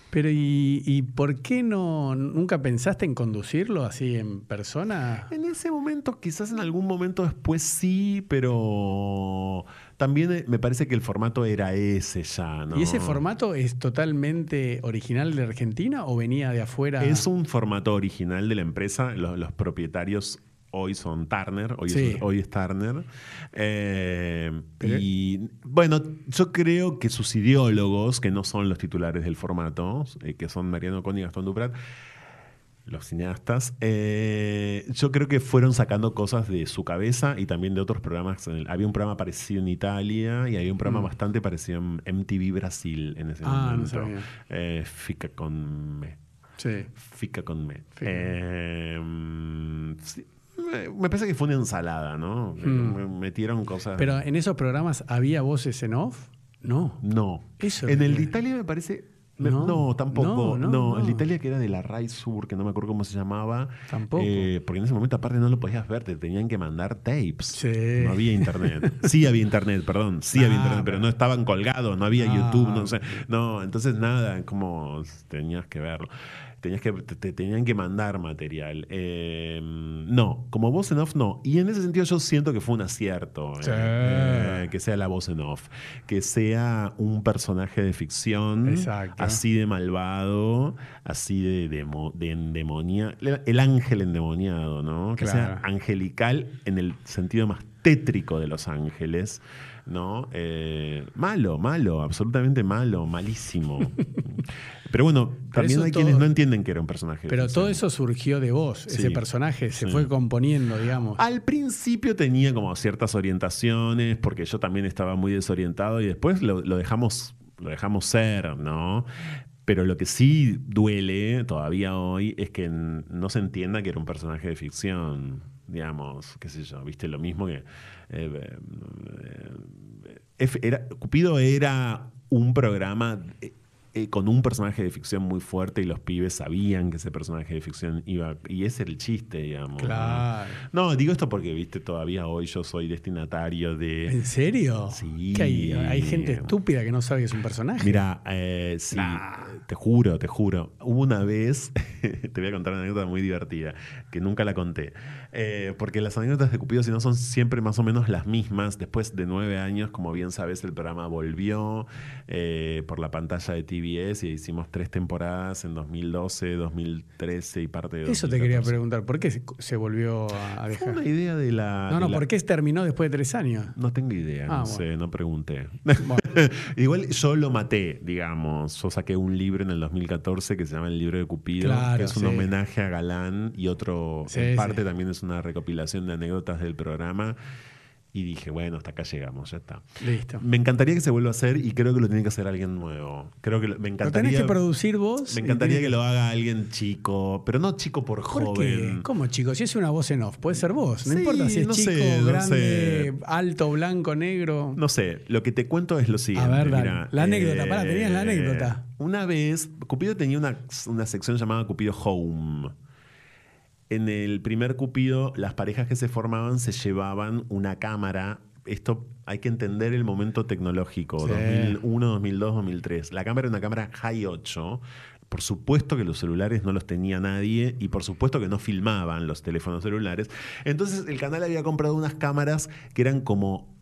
Pero ¿y, y por qué no nunca pensaste en conducirlo así en persona? En ese momento, quizás en algún momento después sí, pero también eh, me parece que el formato era ese ya, ¿no? ¿Y ese formato es totalmente original de Argentina o venía de afuera? Es un formato original de la empresa. Los, los propietarios hoy son Turner, hoy, Sí. es, hoy es Turner. Eh, y bueno, yo creo que sus ideólogos, que no son los titulares del formato, eh, que son Mariano Con y Gastón Duprat, los cineastas, eh, yo creo que fueron sacando cosas de su cabeza y también de otros programas. Había un programa parecido en Italia y había un programa Mm. bastante parecido en MTV Brasil en ese Ah, no momento. sabía. Eh, Fica con me. Sí. Fica con me. Fica. Eh, sí, me- parece que fue una ensalada, ¿no? Mm. Me Metieron cosas. Pero en esos programas había voces en off? No. no. Eso en el de Italia me parece. No, No, tampoco. no, No, no, el de. Italia que era de la RAI Sur, que no me acuerdo cómo se llamaba. Tampoco. Eh, porque en ese momento, aparte, no lo podías ver, te tenían que mandar tapes. Sí. No había internet. Sí había internet, perdón. Sí había internet, pero pero- no estaban colgados, no había Ah. YouTube, no sé. No, entonces nada, como tenías que verlo. Tenías que, te, te tenían que mandar material. Eh, no, como voz en off no. Y en ese sentido yo siento que fue un acierto eh, Sí. eh, que sea la voz en off. Que sea un personaje de ficción Exacto. así de malvado, así de, demo- de endemonia- el ángel endemoniado, ¿no? Que sea angelical en el sentido más tétrico de los ángeles, ¿no? Eh, malo, malo, absolutamente malo, malísimo. Pero bueno, también hay todo- quienes no entienden que era un personaje. de Pero todo eso surgió de vos, Sí. ese personaje se Sí. fue componiendo, digamos. Al principio tenía como ciertas orientaciones, porque yo también estaba muy desorientado y después lo, lo dejamos, lo dejamos ser, ¿no? Pero lo que sí duele todavía hoy es que no se entienda que era un personaje de ficción, digamos, qué sé yo, viste, lo mismo que... eh, eh, F- era, Cupido era un programa... eh, con un personaje de ficción muy fuerte y los pibes sabían que ese personaje de ficción iba. Y ese era el chiste, digamos. ¿no? Claro. No, digo esto porque, viste, todavía hoy yo soy destinatario de. ¿En serio? Sí. ¿Que hay, hay gente estúpida que no sabe que es un personaje. Mira, eh, sí, te juro, te juro. Hubo una vez, te voy a contar una anécdota muy divertida, que nunca la conté. Eh, porque las anécdotas de Cupido, si no, son siempre más o menos las mismas. Después de nueve años, como bien sabes, el programa volvió por la pantalla de Y hicimos tres temporadas en 2012, 2013 y parte de Eso te quería 2014. preguntar. ¿Por qué se- volvió a Fue dejar? una idea de la. No, no, la- ¿por qué terminó después de tres años? No tengo idea, Ah, no bueno. sé, no pregunté. Bueno. Igual yo lo maté, digamos. Yo saqué un libro en el 2014 que se llama El libro de Cupido, Claro, que es un sí. homenaje a Galán y otro, Sí, en sí. parte también es una recopilación de anécdotas del programa. Y dije, bueno, hasta acá llegamos, ya está. Listo. Me encantaría que se vuelva a hacer y creo que lo tiene que hacer alguien nuevo. Creo que lo- me Lo encantaría. tenés que producir vos. me encantaría que lo haga alguien chico, pero no chico por ¿Por joven. qué? ¿Cómo, chicos? Si es una voz en off, puede ser vos. No Sí, importa si es no chico, sé, no grande, sé. alto, blanco, negro. No sé, lo que te cuento es lo siguiente. ver, dale. mira, La anécdota, pará, tenías la anécdota. Una vez, Cupido tenía una, una sección llamada Cupido Home. En el primer Cupido, las parejas que se formaban se llevaban una cámara. Esto hay que entender el momento tecnológico, Sí. 2001, 2002, 2003. La cámara era una cámara High 8. Por supuesto que los celulares no los tenía nadie y por supuesto que no filmaban los teléfonos celulares. Entonces el canal había comprado unas cámaras que eran como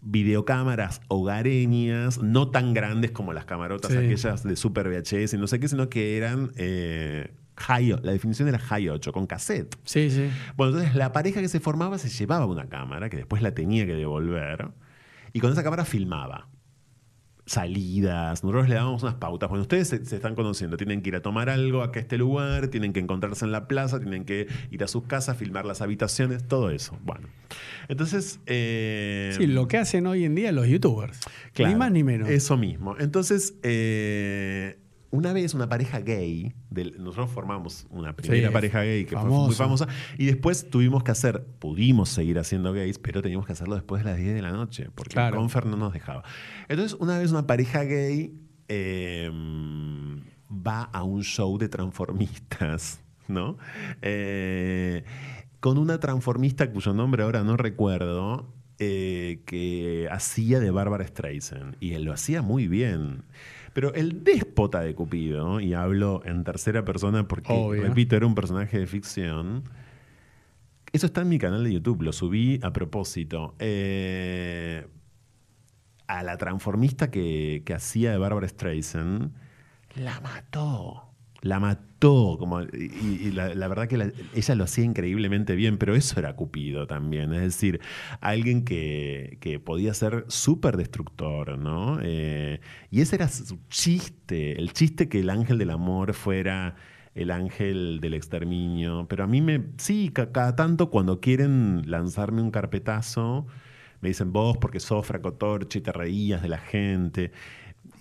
videocámaras hogareñas, no tan grandes como las camarotas Sí. aquellas de Super VHS y no sé qué, sino que eran eh, high, la definición era high 8, con cassette. Sí, sí. Bueno, entonces la pareja que se formaba se llevaba una cámara, que después la tenía que devolver, y con esa cámara filmaba salidas, nosotros le dábamos unas pautas. Bueno, ustedes se, se están conociendo, tienen que ir a tomar algo acá a este lugar, tienen que encontrarse en la plaza, tienen que ir a sus casas, filmar las habitaciones, todo eso. Bueno, entonces... eh, Sí, lo que hacen hoy en día los youtubers. Claro, ni más ni menos. Eso mismo. Entonces, eh, una vez una pareja gay, del- nosotros formamos una primera Sí, pareja gay que fue muy famosa. famosa, y después tuvimos que hacer, pudimos seguir haciendo gays, pero teníamos que hacerlo después de las 10 de la noche, porque Claro. el Confer no nos dejaba. Entonces, una vez una pareja gay eh, va a un show de transformistas, ¿no? Eh, con una transformista cuyo nombre ahora no recuerdo, eh, que hacía de Bárbara Streisand. Y él lo hacía muy bien. Pero el déspota de Cupido, y hablo en tercera persona porque, Obvio. repito, era un personaje de ficción. Eso está en mi canal de YouTube, lo subí a propósito. Eh, a la transformista que, que hacía de Bárbara Streisand, la mató. La mató. Como, y la, verdad que la- ella lo hacía increíblemente bien, pero eso era Cupido también. Es decir, alguien que, que podía ser súper destructor, ¿no? Eh, y ese era su chiste. El chiste que el ángel del amor fuera el ángel del exterminio. Pero a mí me. Sí, ca- cada tanto cuando quieren lanzarme un carpetazo me dicen vos porque sos fracotorche y te reías de la gente.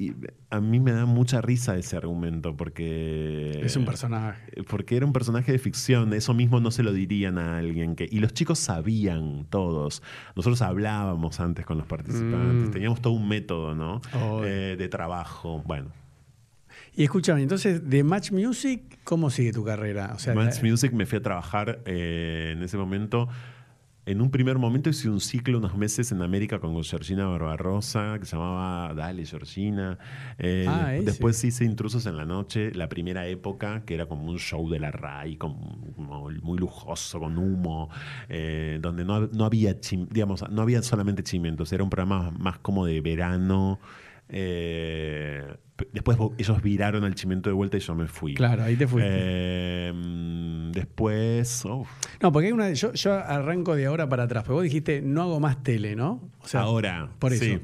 Y a mí me da mucha risa ese argumento porque... es un personaje. Porque era un personaje de ficción, eso mismo no se lo dirían a alguien que... Y los chicos sabían todos. Nosotros hablábamos antes con los participantes, Mm. teníamos todo un método, ¿no? Eh, de trabajo. Bueno, Y escúchame, entonces, de Match Music, ¿cómo sigue tu carrera? O sea, Match la- Music me fui a trabajar eh, en ese momento. En un primer momento hice un ciclo unos meses en América con Georgina Barbarosa, que se llamaba Dale, Georgina. Eh, Ah, después hice Intrusos en la Noche, la primera época, que era como un show de la RAI, como, como muy lujoso, con humo, eh, donde no, no había, chim- digamos, no había solamente chimientos, era un programa más como de verano. Eh, después ellos viraron al chimento de vuelta y yo me fui. Claro, ahí te fuiste. Eh, mm, después, No, porque hay una. Yo, yo arranco de ahora para atrás. Porque vos dijiste, no hago más tele, ¿no? O ahora. Por eso. sí.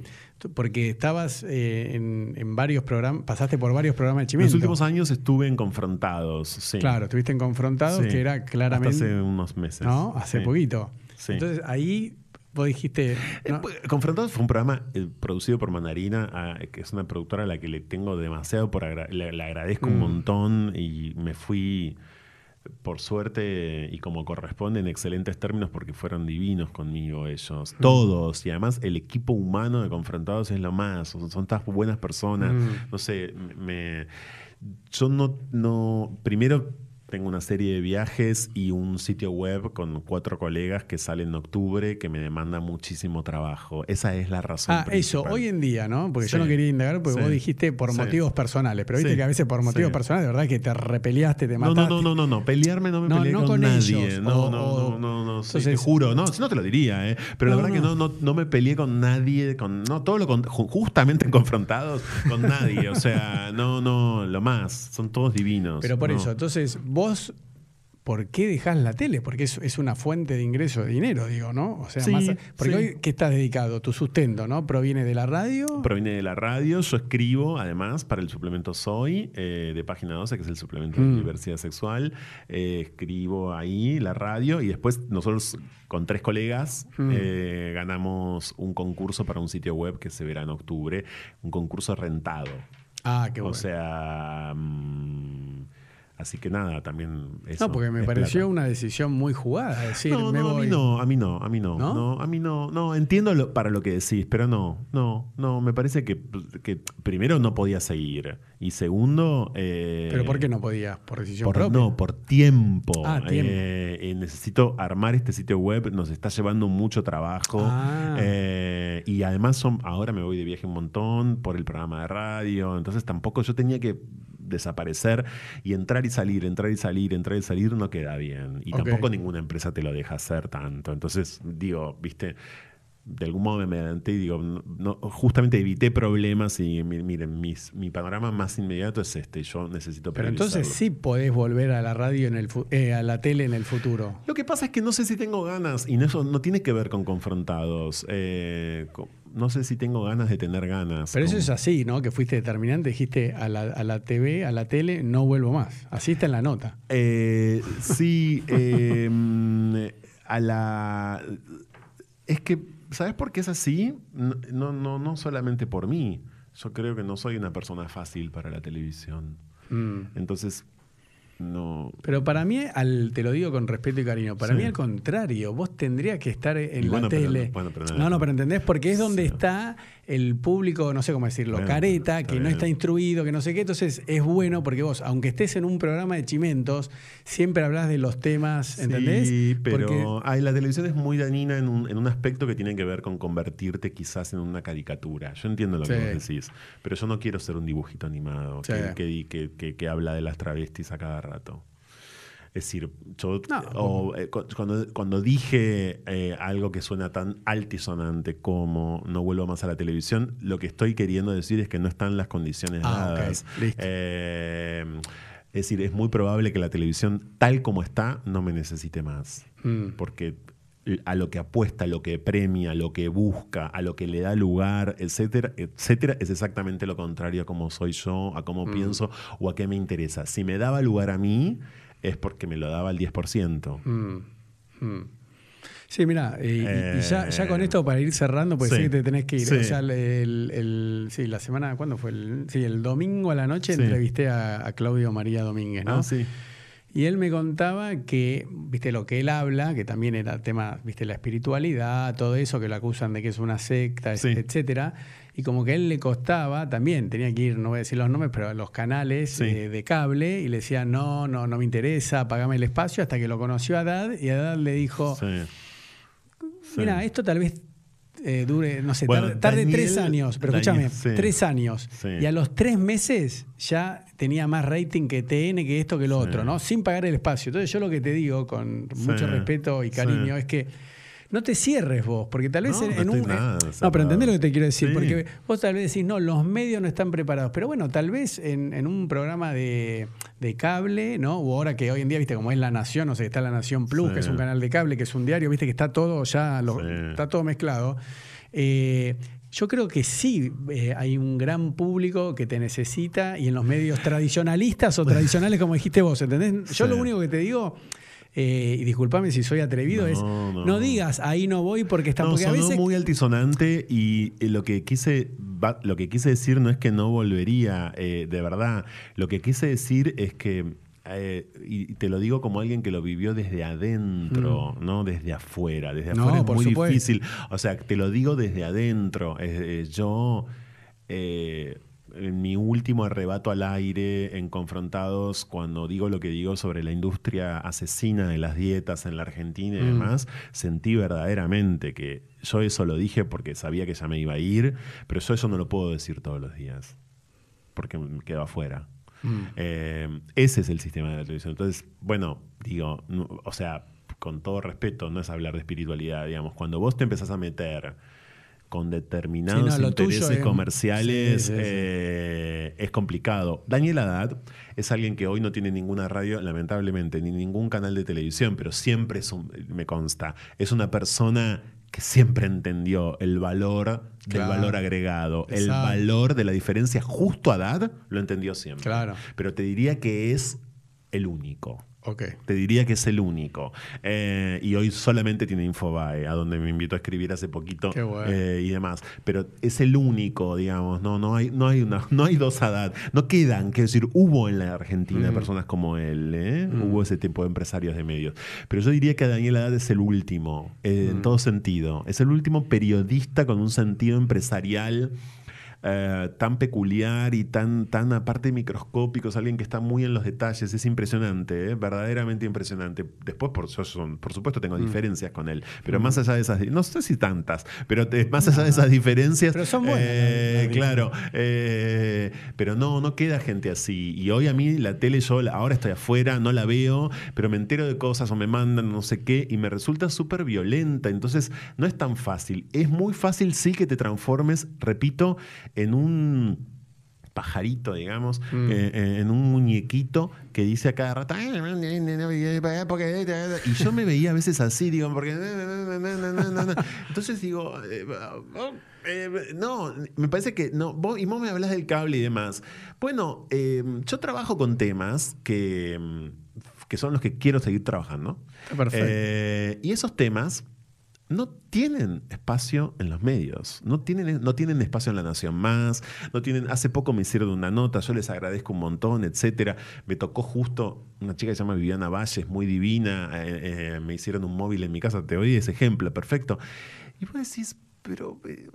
Porque estabas eh, en, en varios programas, pasaste por varios programas de En Chimento. los últimos años estuve en Confrontados. Sí. Claro, estuviste en Confrontados, Sí. que era claramente. Hasta hace unos meses. ¿No? Hace Sí. poquito. Entonces ahí vos dijiste. Eh, ¿no? pues, Confrontados fue un programa eh, producido por Mandarina, ah, que es una productora a la que le tengo demasiado por agra- le, le agradezco un Mm. montón y me fui por suerte y como corresponde en excelentes términos porque fueron divinos conmigo ellos, todos, y además el equipo humano de Confrontados es lo más, son, son buenas personas, Mm. no sé, me... Yo no, no, primero tengo una serie de viajes y un sitio web con cuatro colegas que sale en octubre que me demanda muchísimo trabajo. Esa es la razón. Ah, eso, hoy en día, ¿no? Porque yo no quería indagar porque Sí. vos dijiste por Sí. motivos personales, pero viste que a veces por motivos personales, de verdad que te repeleaste, te mataste. no, no, no, no, no, pelearme no me No, peleé no con, con nadie. ellos, no, o- no, no, no, no, te juro. No, si no te lo diría, ¿eh? Pero la verdad que no. no, me peleé con nadie, con, no, todo lo con- ju- justamente confrontados con nadie. O sea, no, no, lo más, son todos divinos. Pero por eso, entonces, vos, ¿por qué dejás la tele? Porque es, es una fuente de ingreso de dinero, digo, ¿no? O sea, Sí, más, porque sí. hoy, ¿qué estás dedicado? Tu sustento, ¿no? ¿Proviene de la radio? Proviene de la radio, yo escribo además para el suplemento Soy eh, de Página 12, que es el suplemento Mm. de diversidad sexual. Eh, escribo ahí la radio y después nosotros con tres colegas Mm. eh, ganamos un concurso para un sitio web que se verá en octubre, un concurso rentado. ah, qué bueno. O sea, mm, así que nada, también eso. no, porque me es pareció plata. una decisión muy jugada. Decir, No, me no, a voy. mí no, a mí no, a mí no, ¿No? ¿No? a mí no, no, entiendo lo- para lo que decís, pero no, no, no, me parece que, que primero no podía seguir y segundo... eh, ¿Pero por qué no podías? ¿Por decisión por, propia? no, por tiempo. Ah, tiempo. Eh, eh, necesito armar este sitio web, nos está llevando mucho trabajo. Ah. eh, y además son, ahora me voy de viaje un montón por el programa de radio, entonces tampoco yo tenía que desaparecer y entrar y salir, entrar y salir, entrar y salir no queda bien. Y tampoco ninguna empresa te lo deja hacer tanto. Entonces, digo, viste, de algún modo me adelanté y digo, no, no- justamente evité problemas y mi- miren, mis- mi panorama más inmediato es este, yo necesito Pero entonces sí podés volver a la radio, en el eh, a la tele en el futuro. Lo que pasa es que no sé si tengo ganas, y eso no tiene que ver con confrontados. eh, no sé si tengo ganas de tener ganas. Pero eso es así, ¿no? Que fuiste determinante, dijiste a la, a la TV, a la tele, no vuelvo más. Así está en la nota. Eh, sí, eh, mm, a la. Es que, ¿sabes por qué es así? No, no, no, no solamente por mí. Yo creo que no soy una persona fácil para la televisión. Mm. Entonces, no. Pero para mí, al, te lo digo con respeto y cariño, para Sí. mí al contrario, vos tendrías que estar en Y la bueno, tele. no- bueno, pero no- no, no, pero entendés, porque es donde Sí. está el público, no sé cómo decirlo, careta, que no está instruido, que no sé qué. Entonces es bueno porque vos, aunque estés en un programa de chimentos, siempre hablas de los temas, ¿entendés? Sí, pero Porque- ay, la televisión es muy dañina en un, en un aspecto que tiene que ver con convertirte quizás en una caricatura. Yo entiendo lo Sí. que vos decís, pero yo no quiero ser un dibujito animado Sí. que- que- que- que habla de las travestis a cada rato. Es decir, yo No. o, eh, cu- cuando, cuando dije eh, algo que suena tan altisonante como no vuelvo más a la televisión, lo que estoy queriendo decir es que no están las condiciones Ah, dadas. Eh, es decir, es muy probable que la televisión, tal como está, no me necesite más. Mm. Porque a lo que apuesta, a lo que premia, a lo que busca, a lo que le da lugar, etcétera, etcétera, es exactamente lo contrario a cómo soy yo, a cómo Mm. pienso o a qué me interesa. Si me daba lugar a mí, es porque me lo daba al 10%. Mm, mm. Sí, mira, y, ya, ya con esto para ir cerrando, pues sí, sí que te tenés que ir. sí. O sea, el, el- el- sí, la semana, ¿cuándo fue? El, sí, el domingo a la noche Sí. entrevisté a, a Claudio María Domínguez, ¿no? Ah, sí. Y él me contaba que, viste, lo que él habla, que también era tema, viste, la espiritualidad, todo eso, que lo acusan de que es una secta, etcétera. Y como que a él le costaba, también tenía que ir, no voy a decir los nombres, pero a los canales Sí. eh, de cable y le decía, no, no, no me interesa, pagame el espacio, hasta que lo conoció a Haddad y Haddad le dijo, Sí. Sí. mira, esto tal vez eh, dure, no sé, Bueno, tarde, tarde Daniel- tres años, pero escúchame, sí. tres años. Sí. Y a los tres meses ya tenía más rating que TN, que esto, que lo Sí. otro, ¿no? Sin pagar el espacio. Entonces yo lo que te digo con mucho respeto y cariño es que no te cierres vos, porque tal vez No, en, no en estoy un... nada no, pero entendés lo que te quiero decir, Sí. porque vos tal vez decís, no, los medios no están preparados, pero bueno, tal vez en, en un programa de, de cable, ¿no? O ahora que hoy en día, viste, como es La Nación, o sea, está La Nación Plus, Sí. que es un canal de cable, que es un diario, viste, que está todo ya, lo- Sí. está todo mezclado. Eh, yo creo que sí eh, hay un gran público que te necesita y en los medios tradicionalistas o tradicionales, como dijiste vos, ¿entendés? Yo lo único que te digo, eh, y discúlpame si soy atrevido, No, es no. no. digas ahí no voy porque está. No, porque a sonó veces. muy altisonante y lo que quise lo que quise decir no es que no volvería eh, de verdad. Lo que quise decir es que eh, y te lo digo como alguien que lo vivió desde adentro, no desde afuera. Desde No, afuera es muy supuesto. difícil. O sea, te lo digo desde adentro. Eh, yo, eh, en mi último arrebato al aire, en Confrontados, cuando digo lo que digo sobre la industria asesina de las dietas en la Argentina y Mm. demás, sentí verdaderamente que yo eso lo dije porque sabía que ya me iba a ir, pero yo eso no lo puedo decir todos los días, porque me quedo afuera. Mm. Eh, ese es el sistema de la televisión. Entonces, bueno, digo, no- o sea, con todo respeto, no es hablar de espiritualidad, digamos. Cuando vos te empezás a meter con determinados Sí, no, lo tuyo intereses es- comerciales, sí, sí, sí. eh, es complicado. Daniel Haddad es alguien que hoy no tiene ninguna radio, lamentablemente, ni ningún canal de televisión, pero siempre es un- me consta, es una persona que siempre entendió el valor del Claro. valor agregado, el valor de la diferencia. Justo Haddad lo entendió siempre. Claro. Pero te diría que es el único. Ok. Te diría que es el único. Eh, y hoy solamente tiene Infobae, a donde me invitó a escribir hace poquito bueno. eh, y demás. Pero es el único, digamos. No, no, hay, no, hay, una, no hay dos Haddad. No quedan, quiero decir, hubo en la Argentina Mm. personas como él. ¿eh? Mm. Hubo ese tipo de empresarios de medios. Pero yo diría que Daniel Haddad es el último, eh, en Mm. todo sentido. Es el último periodista con un sentido empresarial eh, tan peculiar y tan, tan aparte microscópico, es alguien que está muy en los detalles, es impresionante, ¿eh? verdaderamente impresionante. Después, por, son- por supuesto, Mm. tengo diferencias con él, pero más allá de esas, no sé si tantas, pero te- más allá de esas diferencias, Pero son buenas eh, claro, eh, pero no, no queda gente así. Y hoy a mí la tele, yo ahora estoy afuera, no la veo, pero me entero de cosas o me mandan no sé qué y me resulta súper violenta. Entonces, no es tan fácil. Es muy fácil, sí, que te transformes, repito, en un pajarito, digamos, Mm. eh, eh, en un muñequito que dice a cada rato, y yo me veía a veces así, digo, porque... Entonces digo, eh, eh, no, me parece que no, vos, y vos me hablas del cable y demás. Bueno, eh, yo trabajo con temas que, mm, que son los que quiero seguir trabajando. Perfecto. Eh, y esos temas no tienen espacio en los medios, no tienen, no tienen espacio en La Nación Más, no tienen, hace poco me hicieron una nota, yo les agradezco un montón, etcétera. Me tocó justo una chica que se llama Viviana Valles, muy divina, eh, eh, me hicieron un móvil en mi casa, te doy ese ejemplo, perfecto. Y vos decís, pero eh,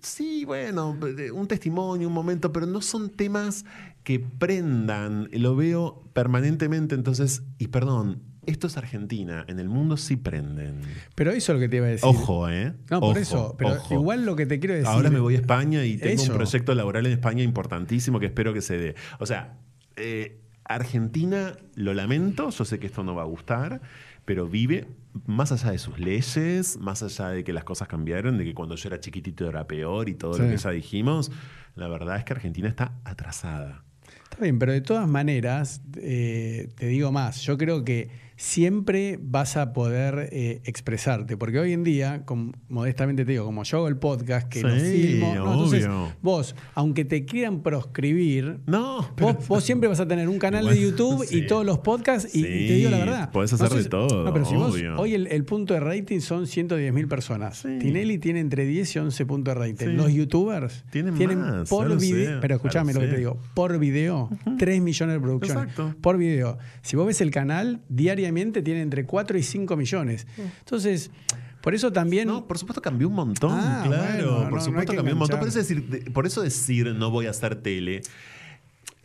sí, bueno, un testimonio, un momento, pero no son temas que prendan, lo veo permanentemente, entonces, y perdón, esto es Argentina, en el mundo sí prenden. Pero eso es lo que te iba a decir. Ojo, ¿eh? No, por eso. Pero ojo. igual lo que te quiero decir. Ahora me voy a España y tengo Eso. un proyecto laboral en España importantísimo que espero que se dé. O sea, eh, Argentina, lo lamento, yo sé que esto no va a gustar, pero vive más allá de sus leyes, más allá de que las cosas cambiaron, de que cuando yo era chiquitito era peor y todo lo que ya dijimos, la verdad es que Argentina está atrasada. Está bien, pero de todas maneras, eh, te digo más, yo creo que siempre vas a poder eh, expresarte, porque hoy en día, com- modestamente te digo, como yo hago el podcast, que lo Sí, filmo, ¿no? entonces obvio. vos, aunque te quieran proscribir, No, pero- Vos, vos siempre vas a tener un canal de YouTube sí. y todos los podcasts y, y te digo la verdad. podés hacer de todo, No, pero si vos, hoy el, el punto de rating son 110 mil personas. Tinelli tiene entre 10 y 11 puntos de rating. Los youtubers Tienen más, por lo video, pero escuchame lo lo que te digo, por video, 3 millones de producciones. Exacto. Por video. Si vos ves el canal, diariamente tiene entre 4 y 5 millones. Entonces, por eso también... No, por supuesto cambió un montón, Ah, claro. bueno, no, no por hay supuesto que cambió un montón. Por eso, decir, de- por eso decir no voy a hacer tele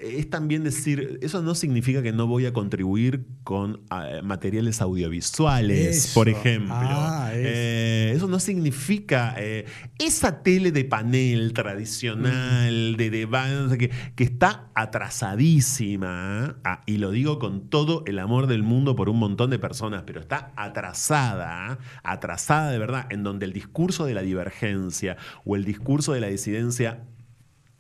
es también decir, eso no significa que no voy a contribuir con ah, materiales audiovisuales, Eso. por ejemplo. Ah, eso. Eh, eso no significa eh, esa tele de panel tradicional, de debate, qué, que está atrasadísima, ah, y lo digo con todo el amor del mundo por un montón de personas, pero está atrasada, atrasada de verdad, en donde el discurso de la divergencia o el discurso de la disidencia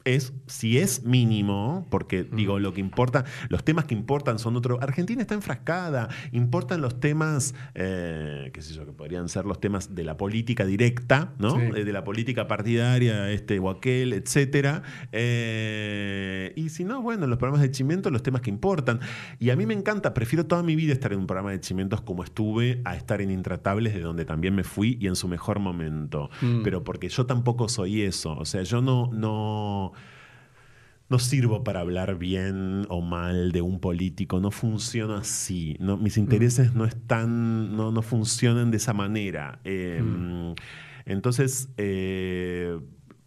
es, si es mínimo, porque digo, lo que importa, los temas que importan son otros. Argentina está enfrascada, importan los temas, eh, qué sé yo, que podrían ser los temas de la política directa, ¿no? Sí. Eh, De la política partidaria, este o aquel, etcétera. Eh, y si no, bueno, los programas de Chimiento, los temas que importan. Y a mí me encanta, prefiero toda mi vida estar en un programa de Chimientos como estuve a estar en Intratables, de donde también me fui y en su mejor momento. Mm. Pero porque yo tampoco soy eso. O sea, yo no, no, no sirvo para hablar bien o mal de un político, no funciona así. No, mis intereses no están, no, no funcionan de esa manera. Eh, Entonces, eh,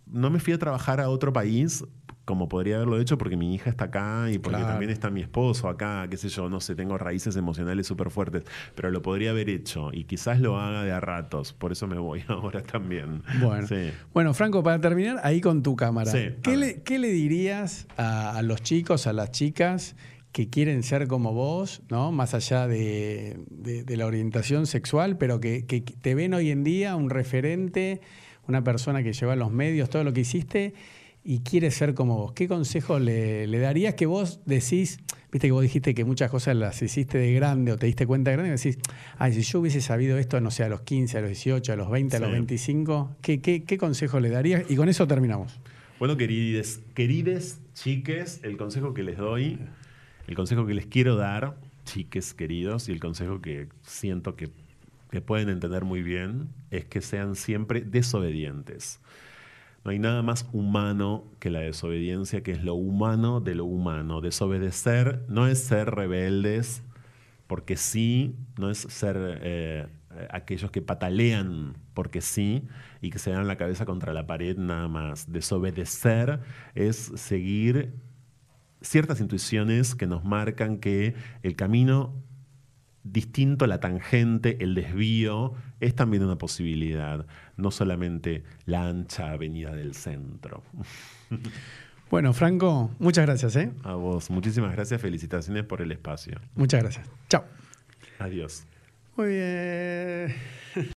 no me fui a trabajar a otro país como podría haberlo hecho porque mi hija está acá y porque Claro. también está mi esposo acá, qué sé yo, no sé, tengo raíces emocionales súper fuertes, pero lo podría haber hecho y quizás lo haga de a ratos, por eso me voy ahora también. Bueno. Sí. Bueno, Franco, para terminar, ahí con tu cámara. Sí, ¿Qué, le, qué le dirías a, a los chicos, a las chicas que quieren ser como vos, ¿no? Más allá de, de- de la orientación sexual, pero que, que te ven hoy en día un referente, una persona que lleva los medios, todo lo que hiciste, y quiere ser como vos. ¿Qué consejo le, le darías que vos decís, viste que vos dijiste que muchas cosas las hiciste de grande o te diste cuenta de grande, y decís, ay, si yo hubiese sabido esto, no sé, a los 15, a los 18, a los 20, a los Sí. 25, ¿qué, qué, qué consejo le darías? Y con eso terminamos. Bueno, querides, querides chiques, el consejo que les doy, el consejo que les quiero dar, chiques queridos, y el consejo que siento que, que pueden entender muy bien, es que sean siempre desobedientes. No hay nada más humano que la desobediencia, que es lo humano de lo humano. Desobedecer no es ser rebeldes, porque sí, no es ser eh, aquellos que patalean porque sí y que se dan la cabeza contra la pared nada más. Desobedecer es seguir ciertas intuiciones que nos marcan que el camino distinto, la tangente, el desvío, es también una posibilidad, no solamente la ancha avenida del centro. Bueno, Franco, muchas gracias, ¿eh? A vos, muchísimas gracias, felicitaciones por el espacio. Muchas gracias. Chao. Adiós. Muy bien.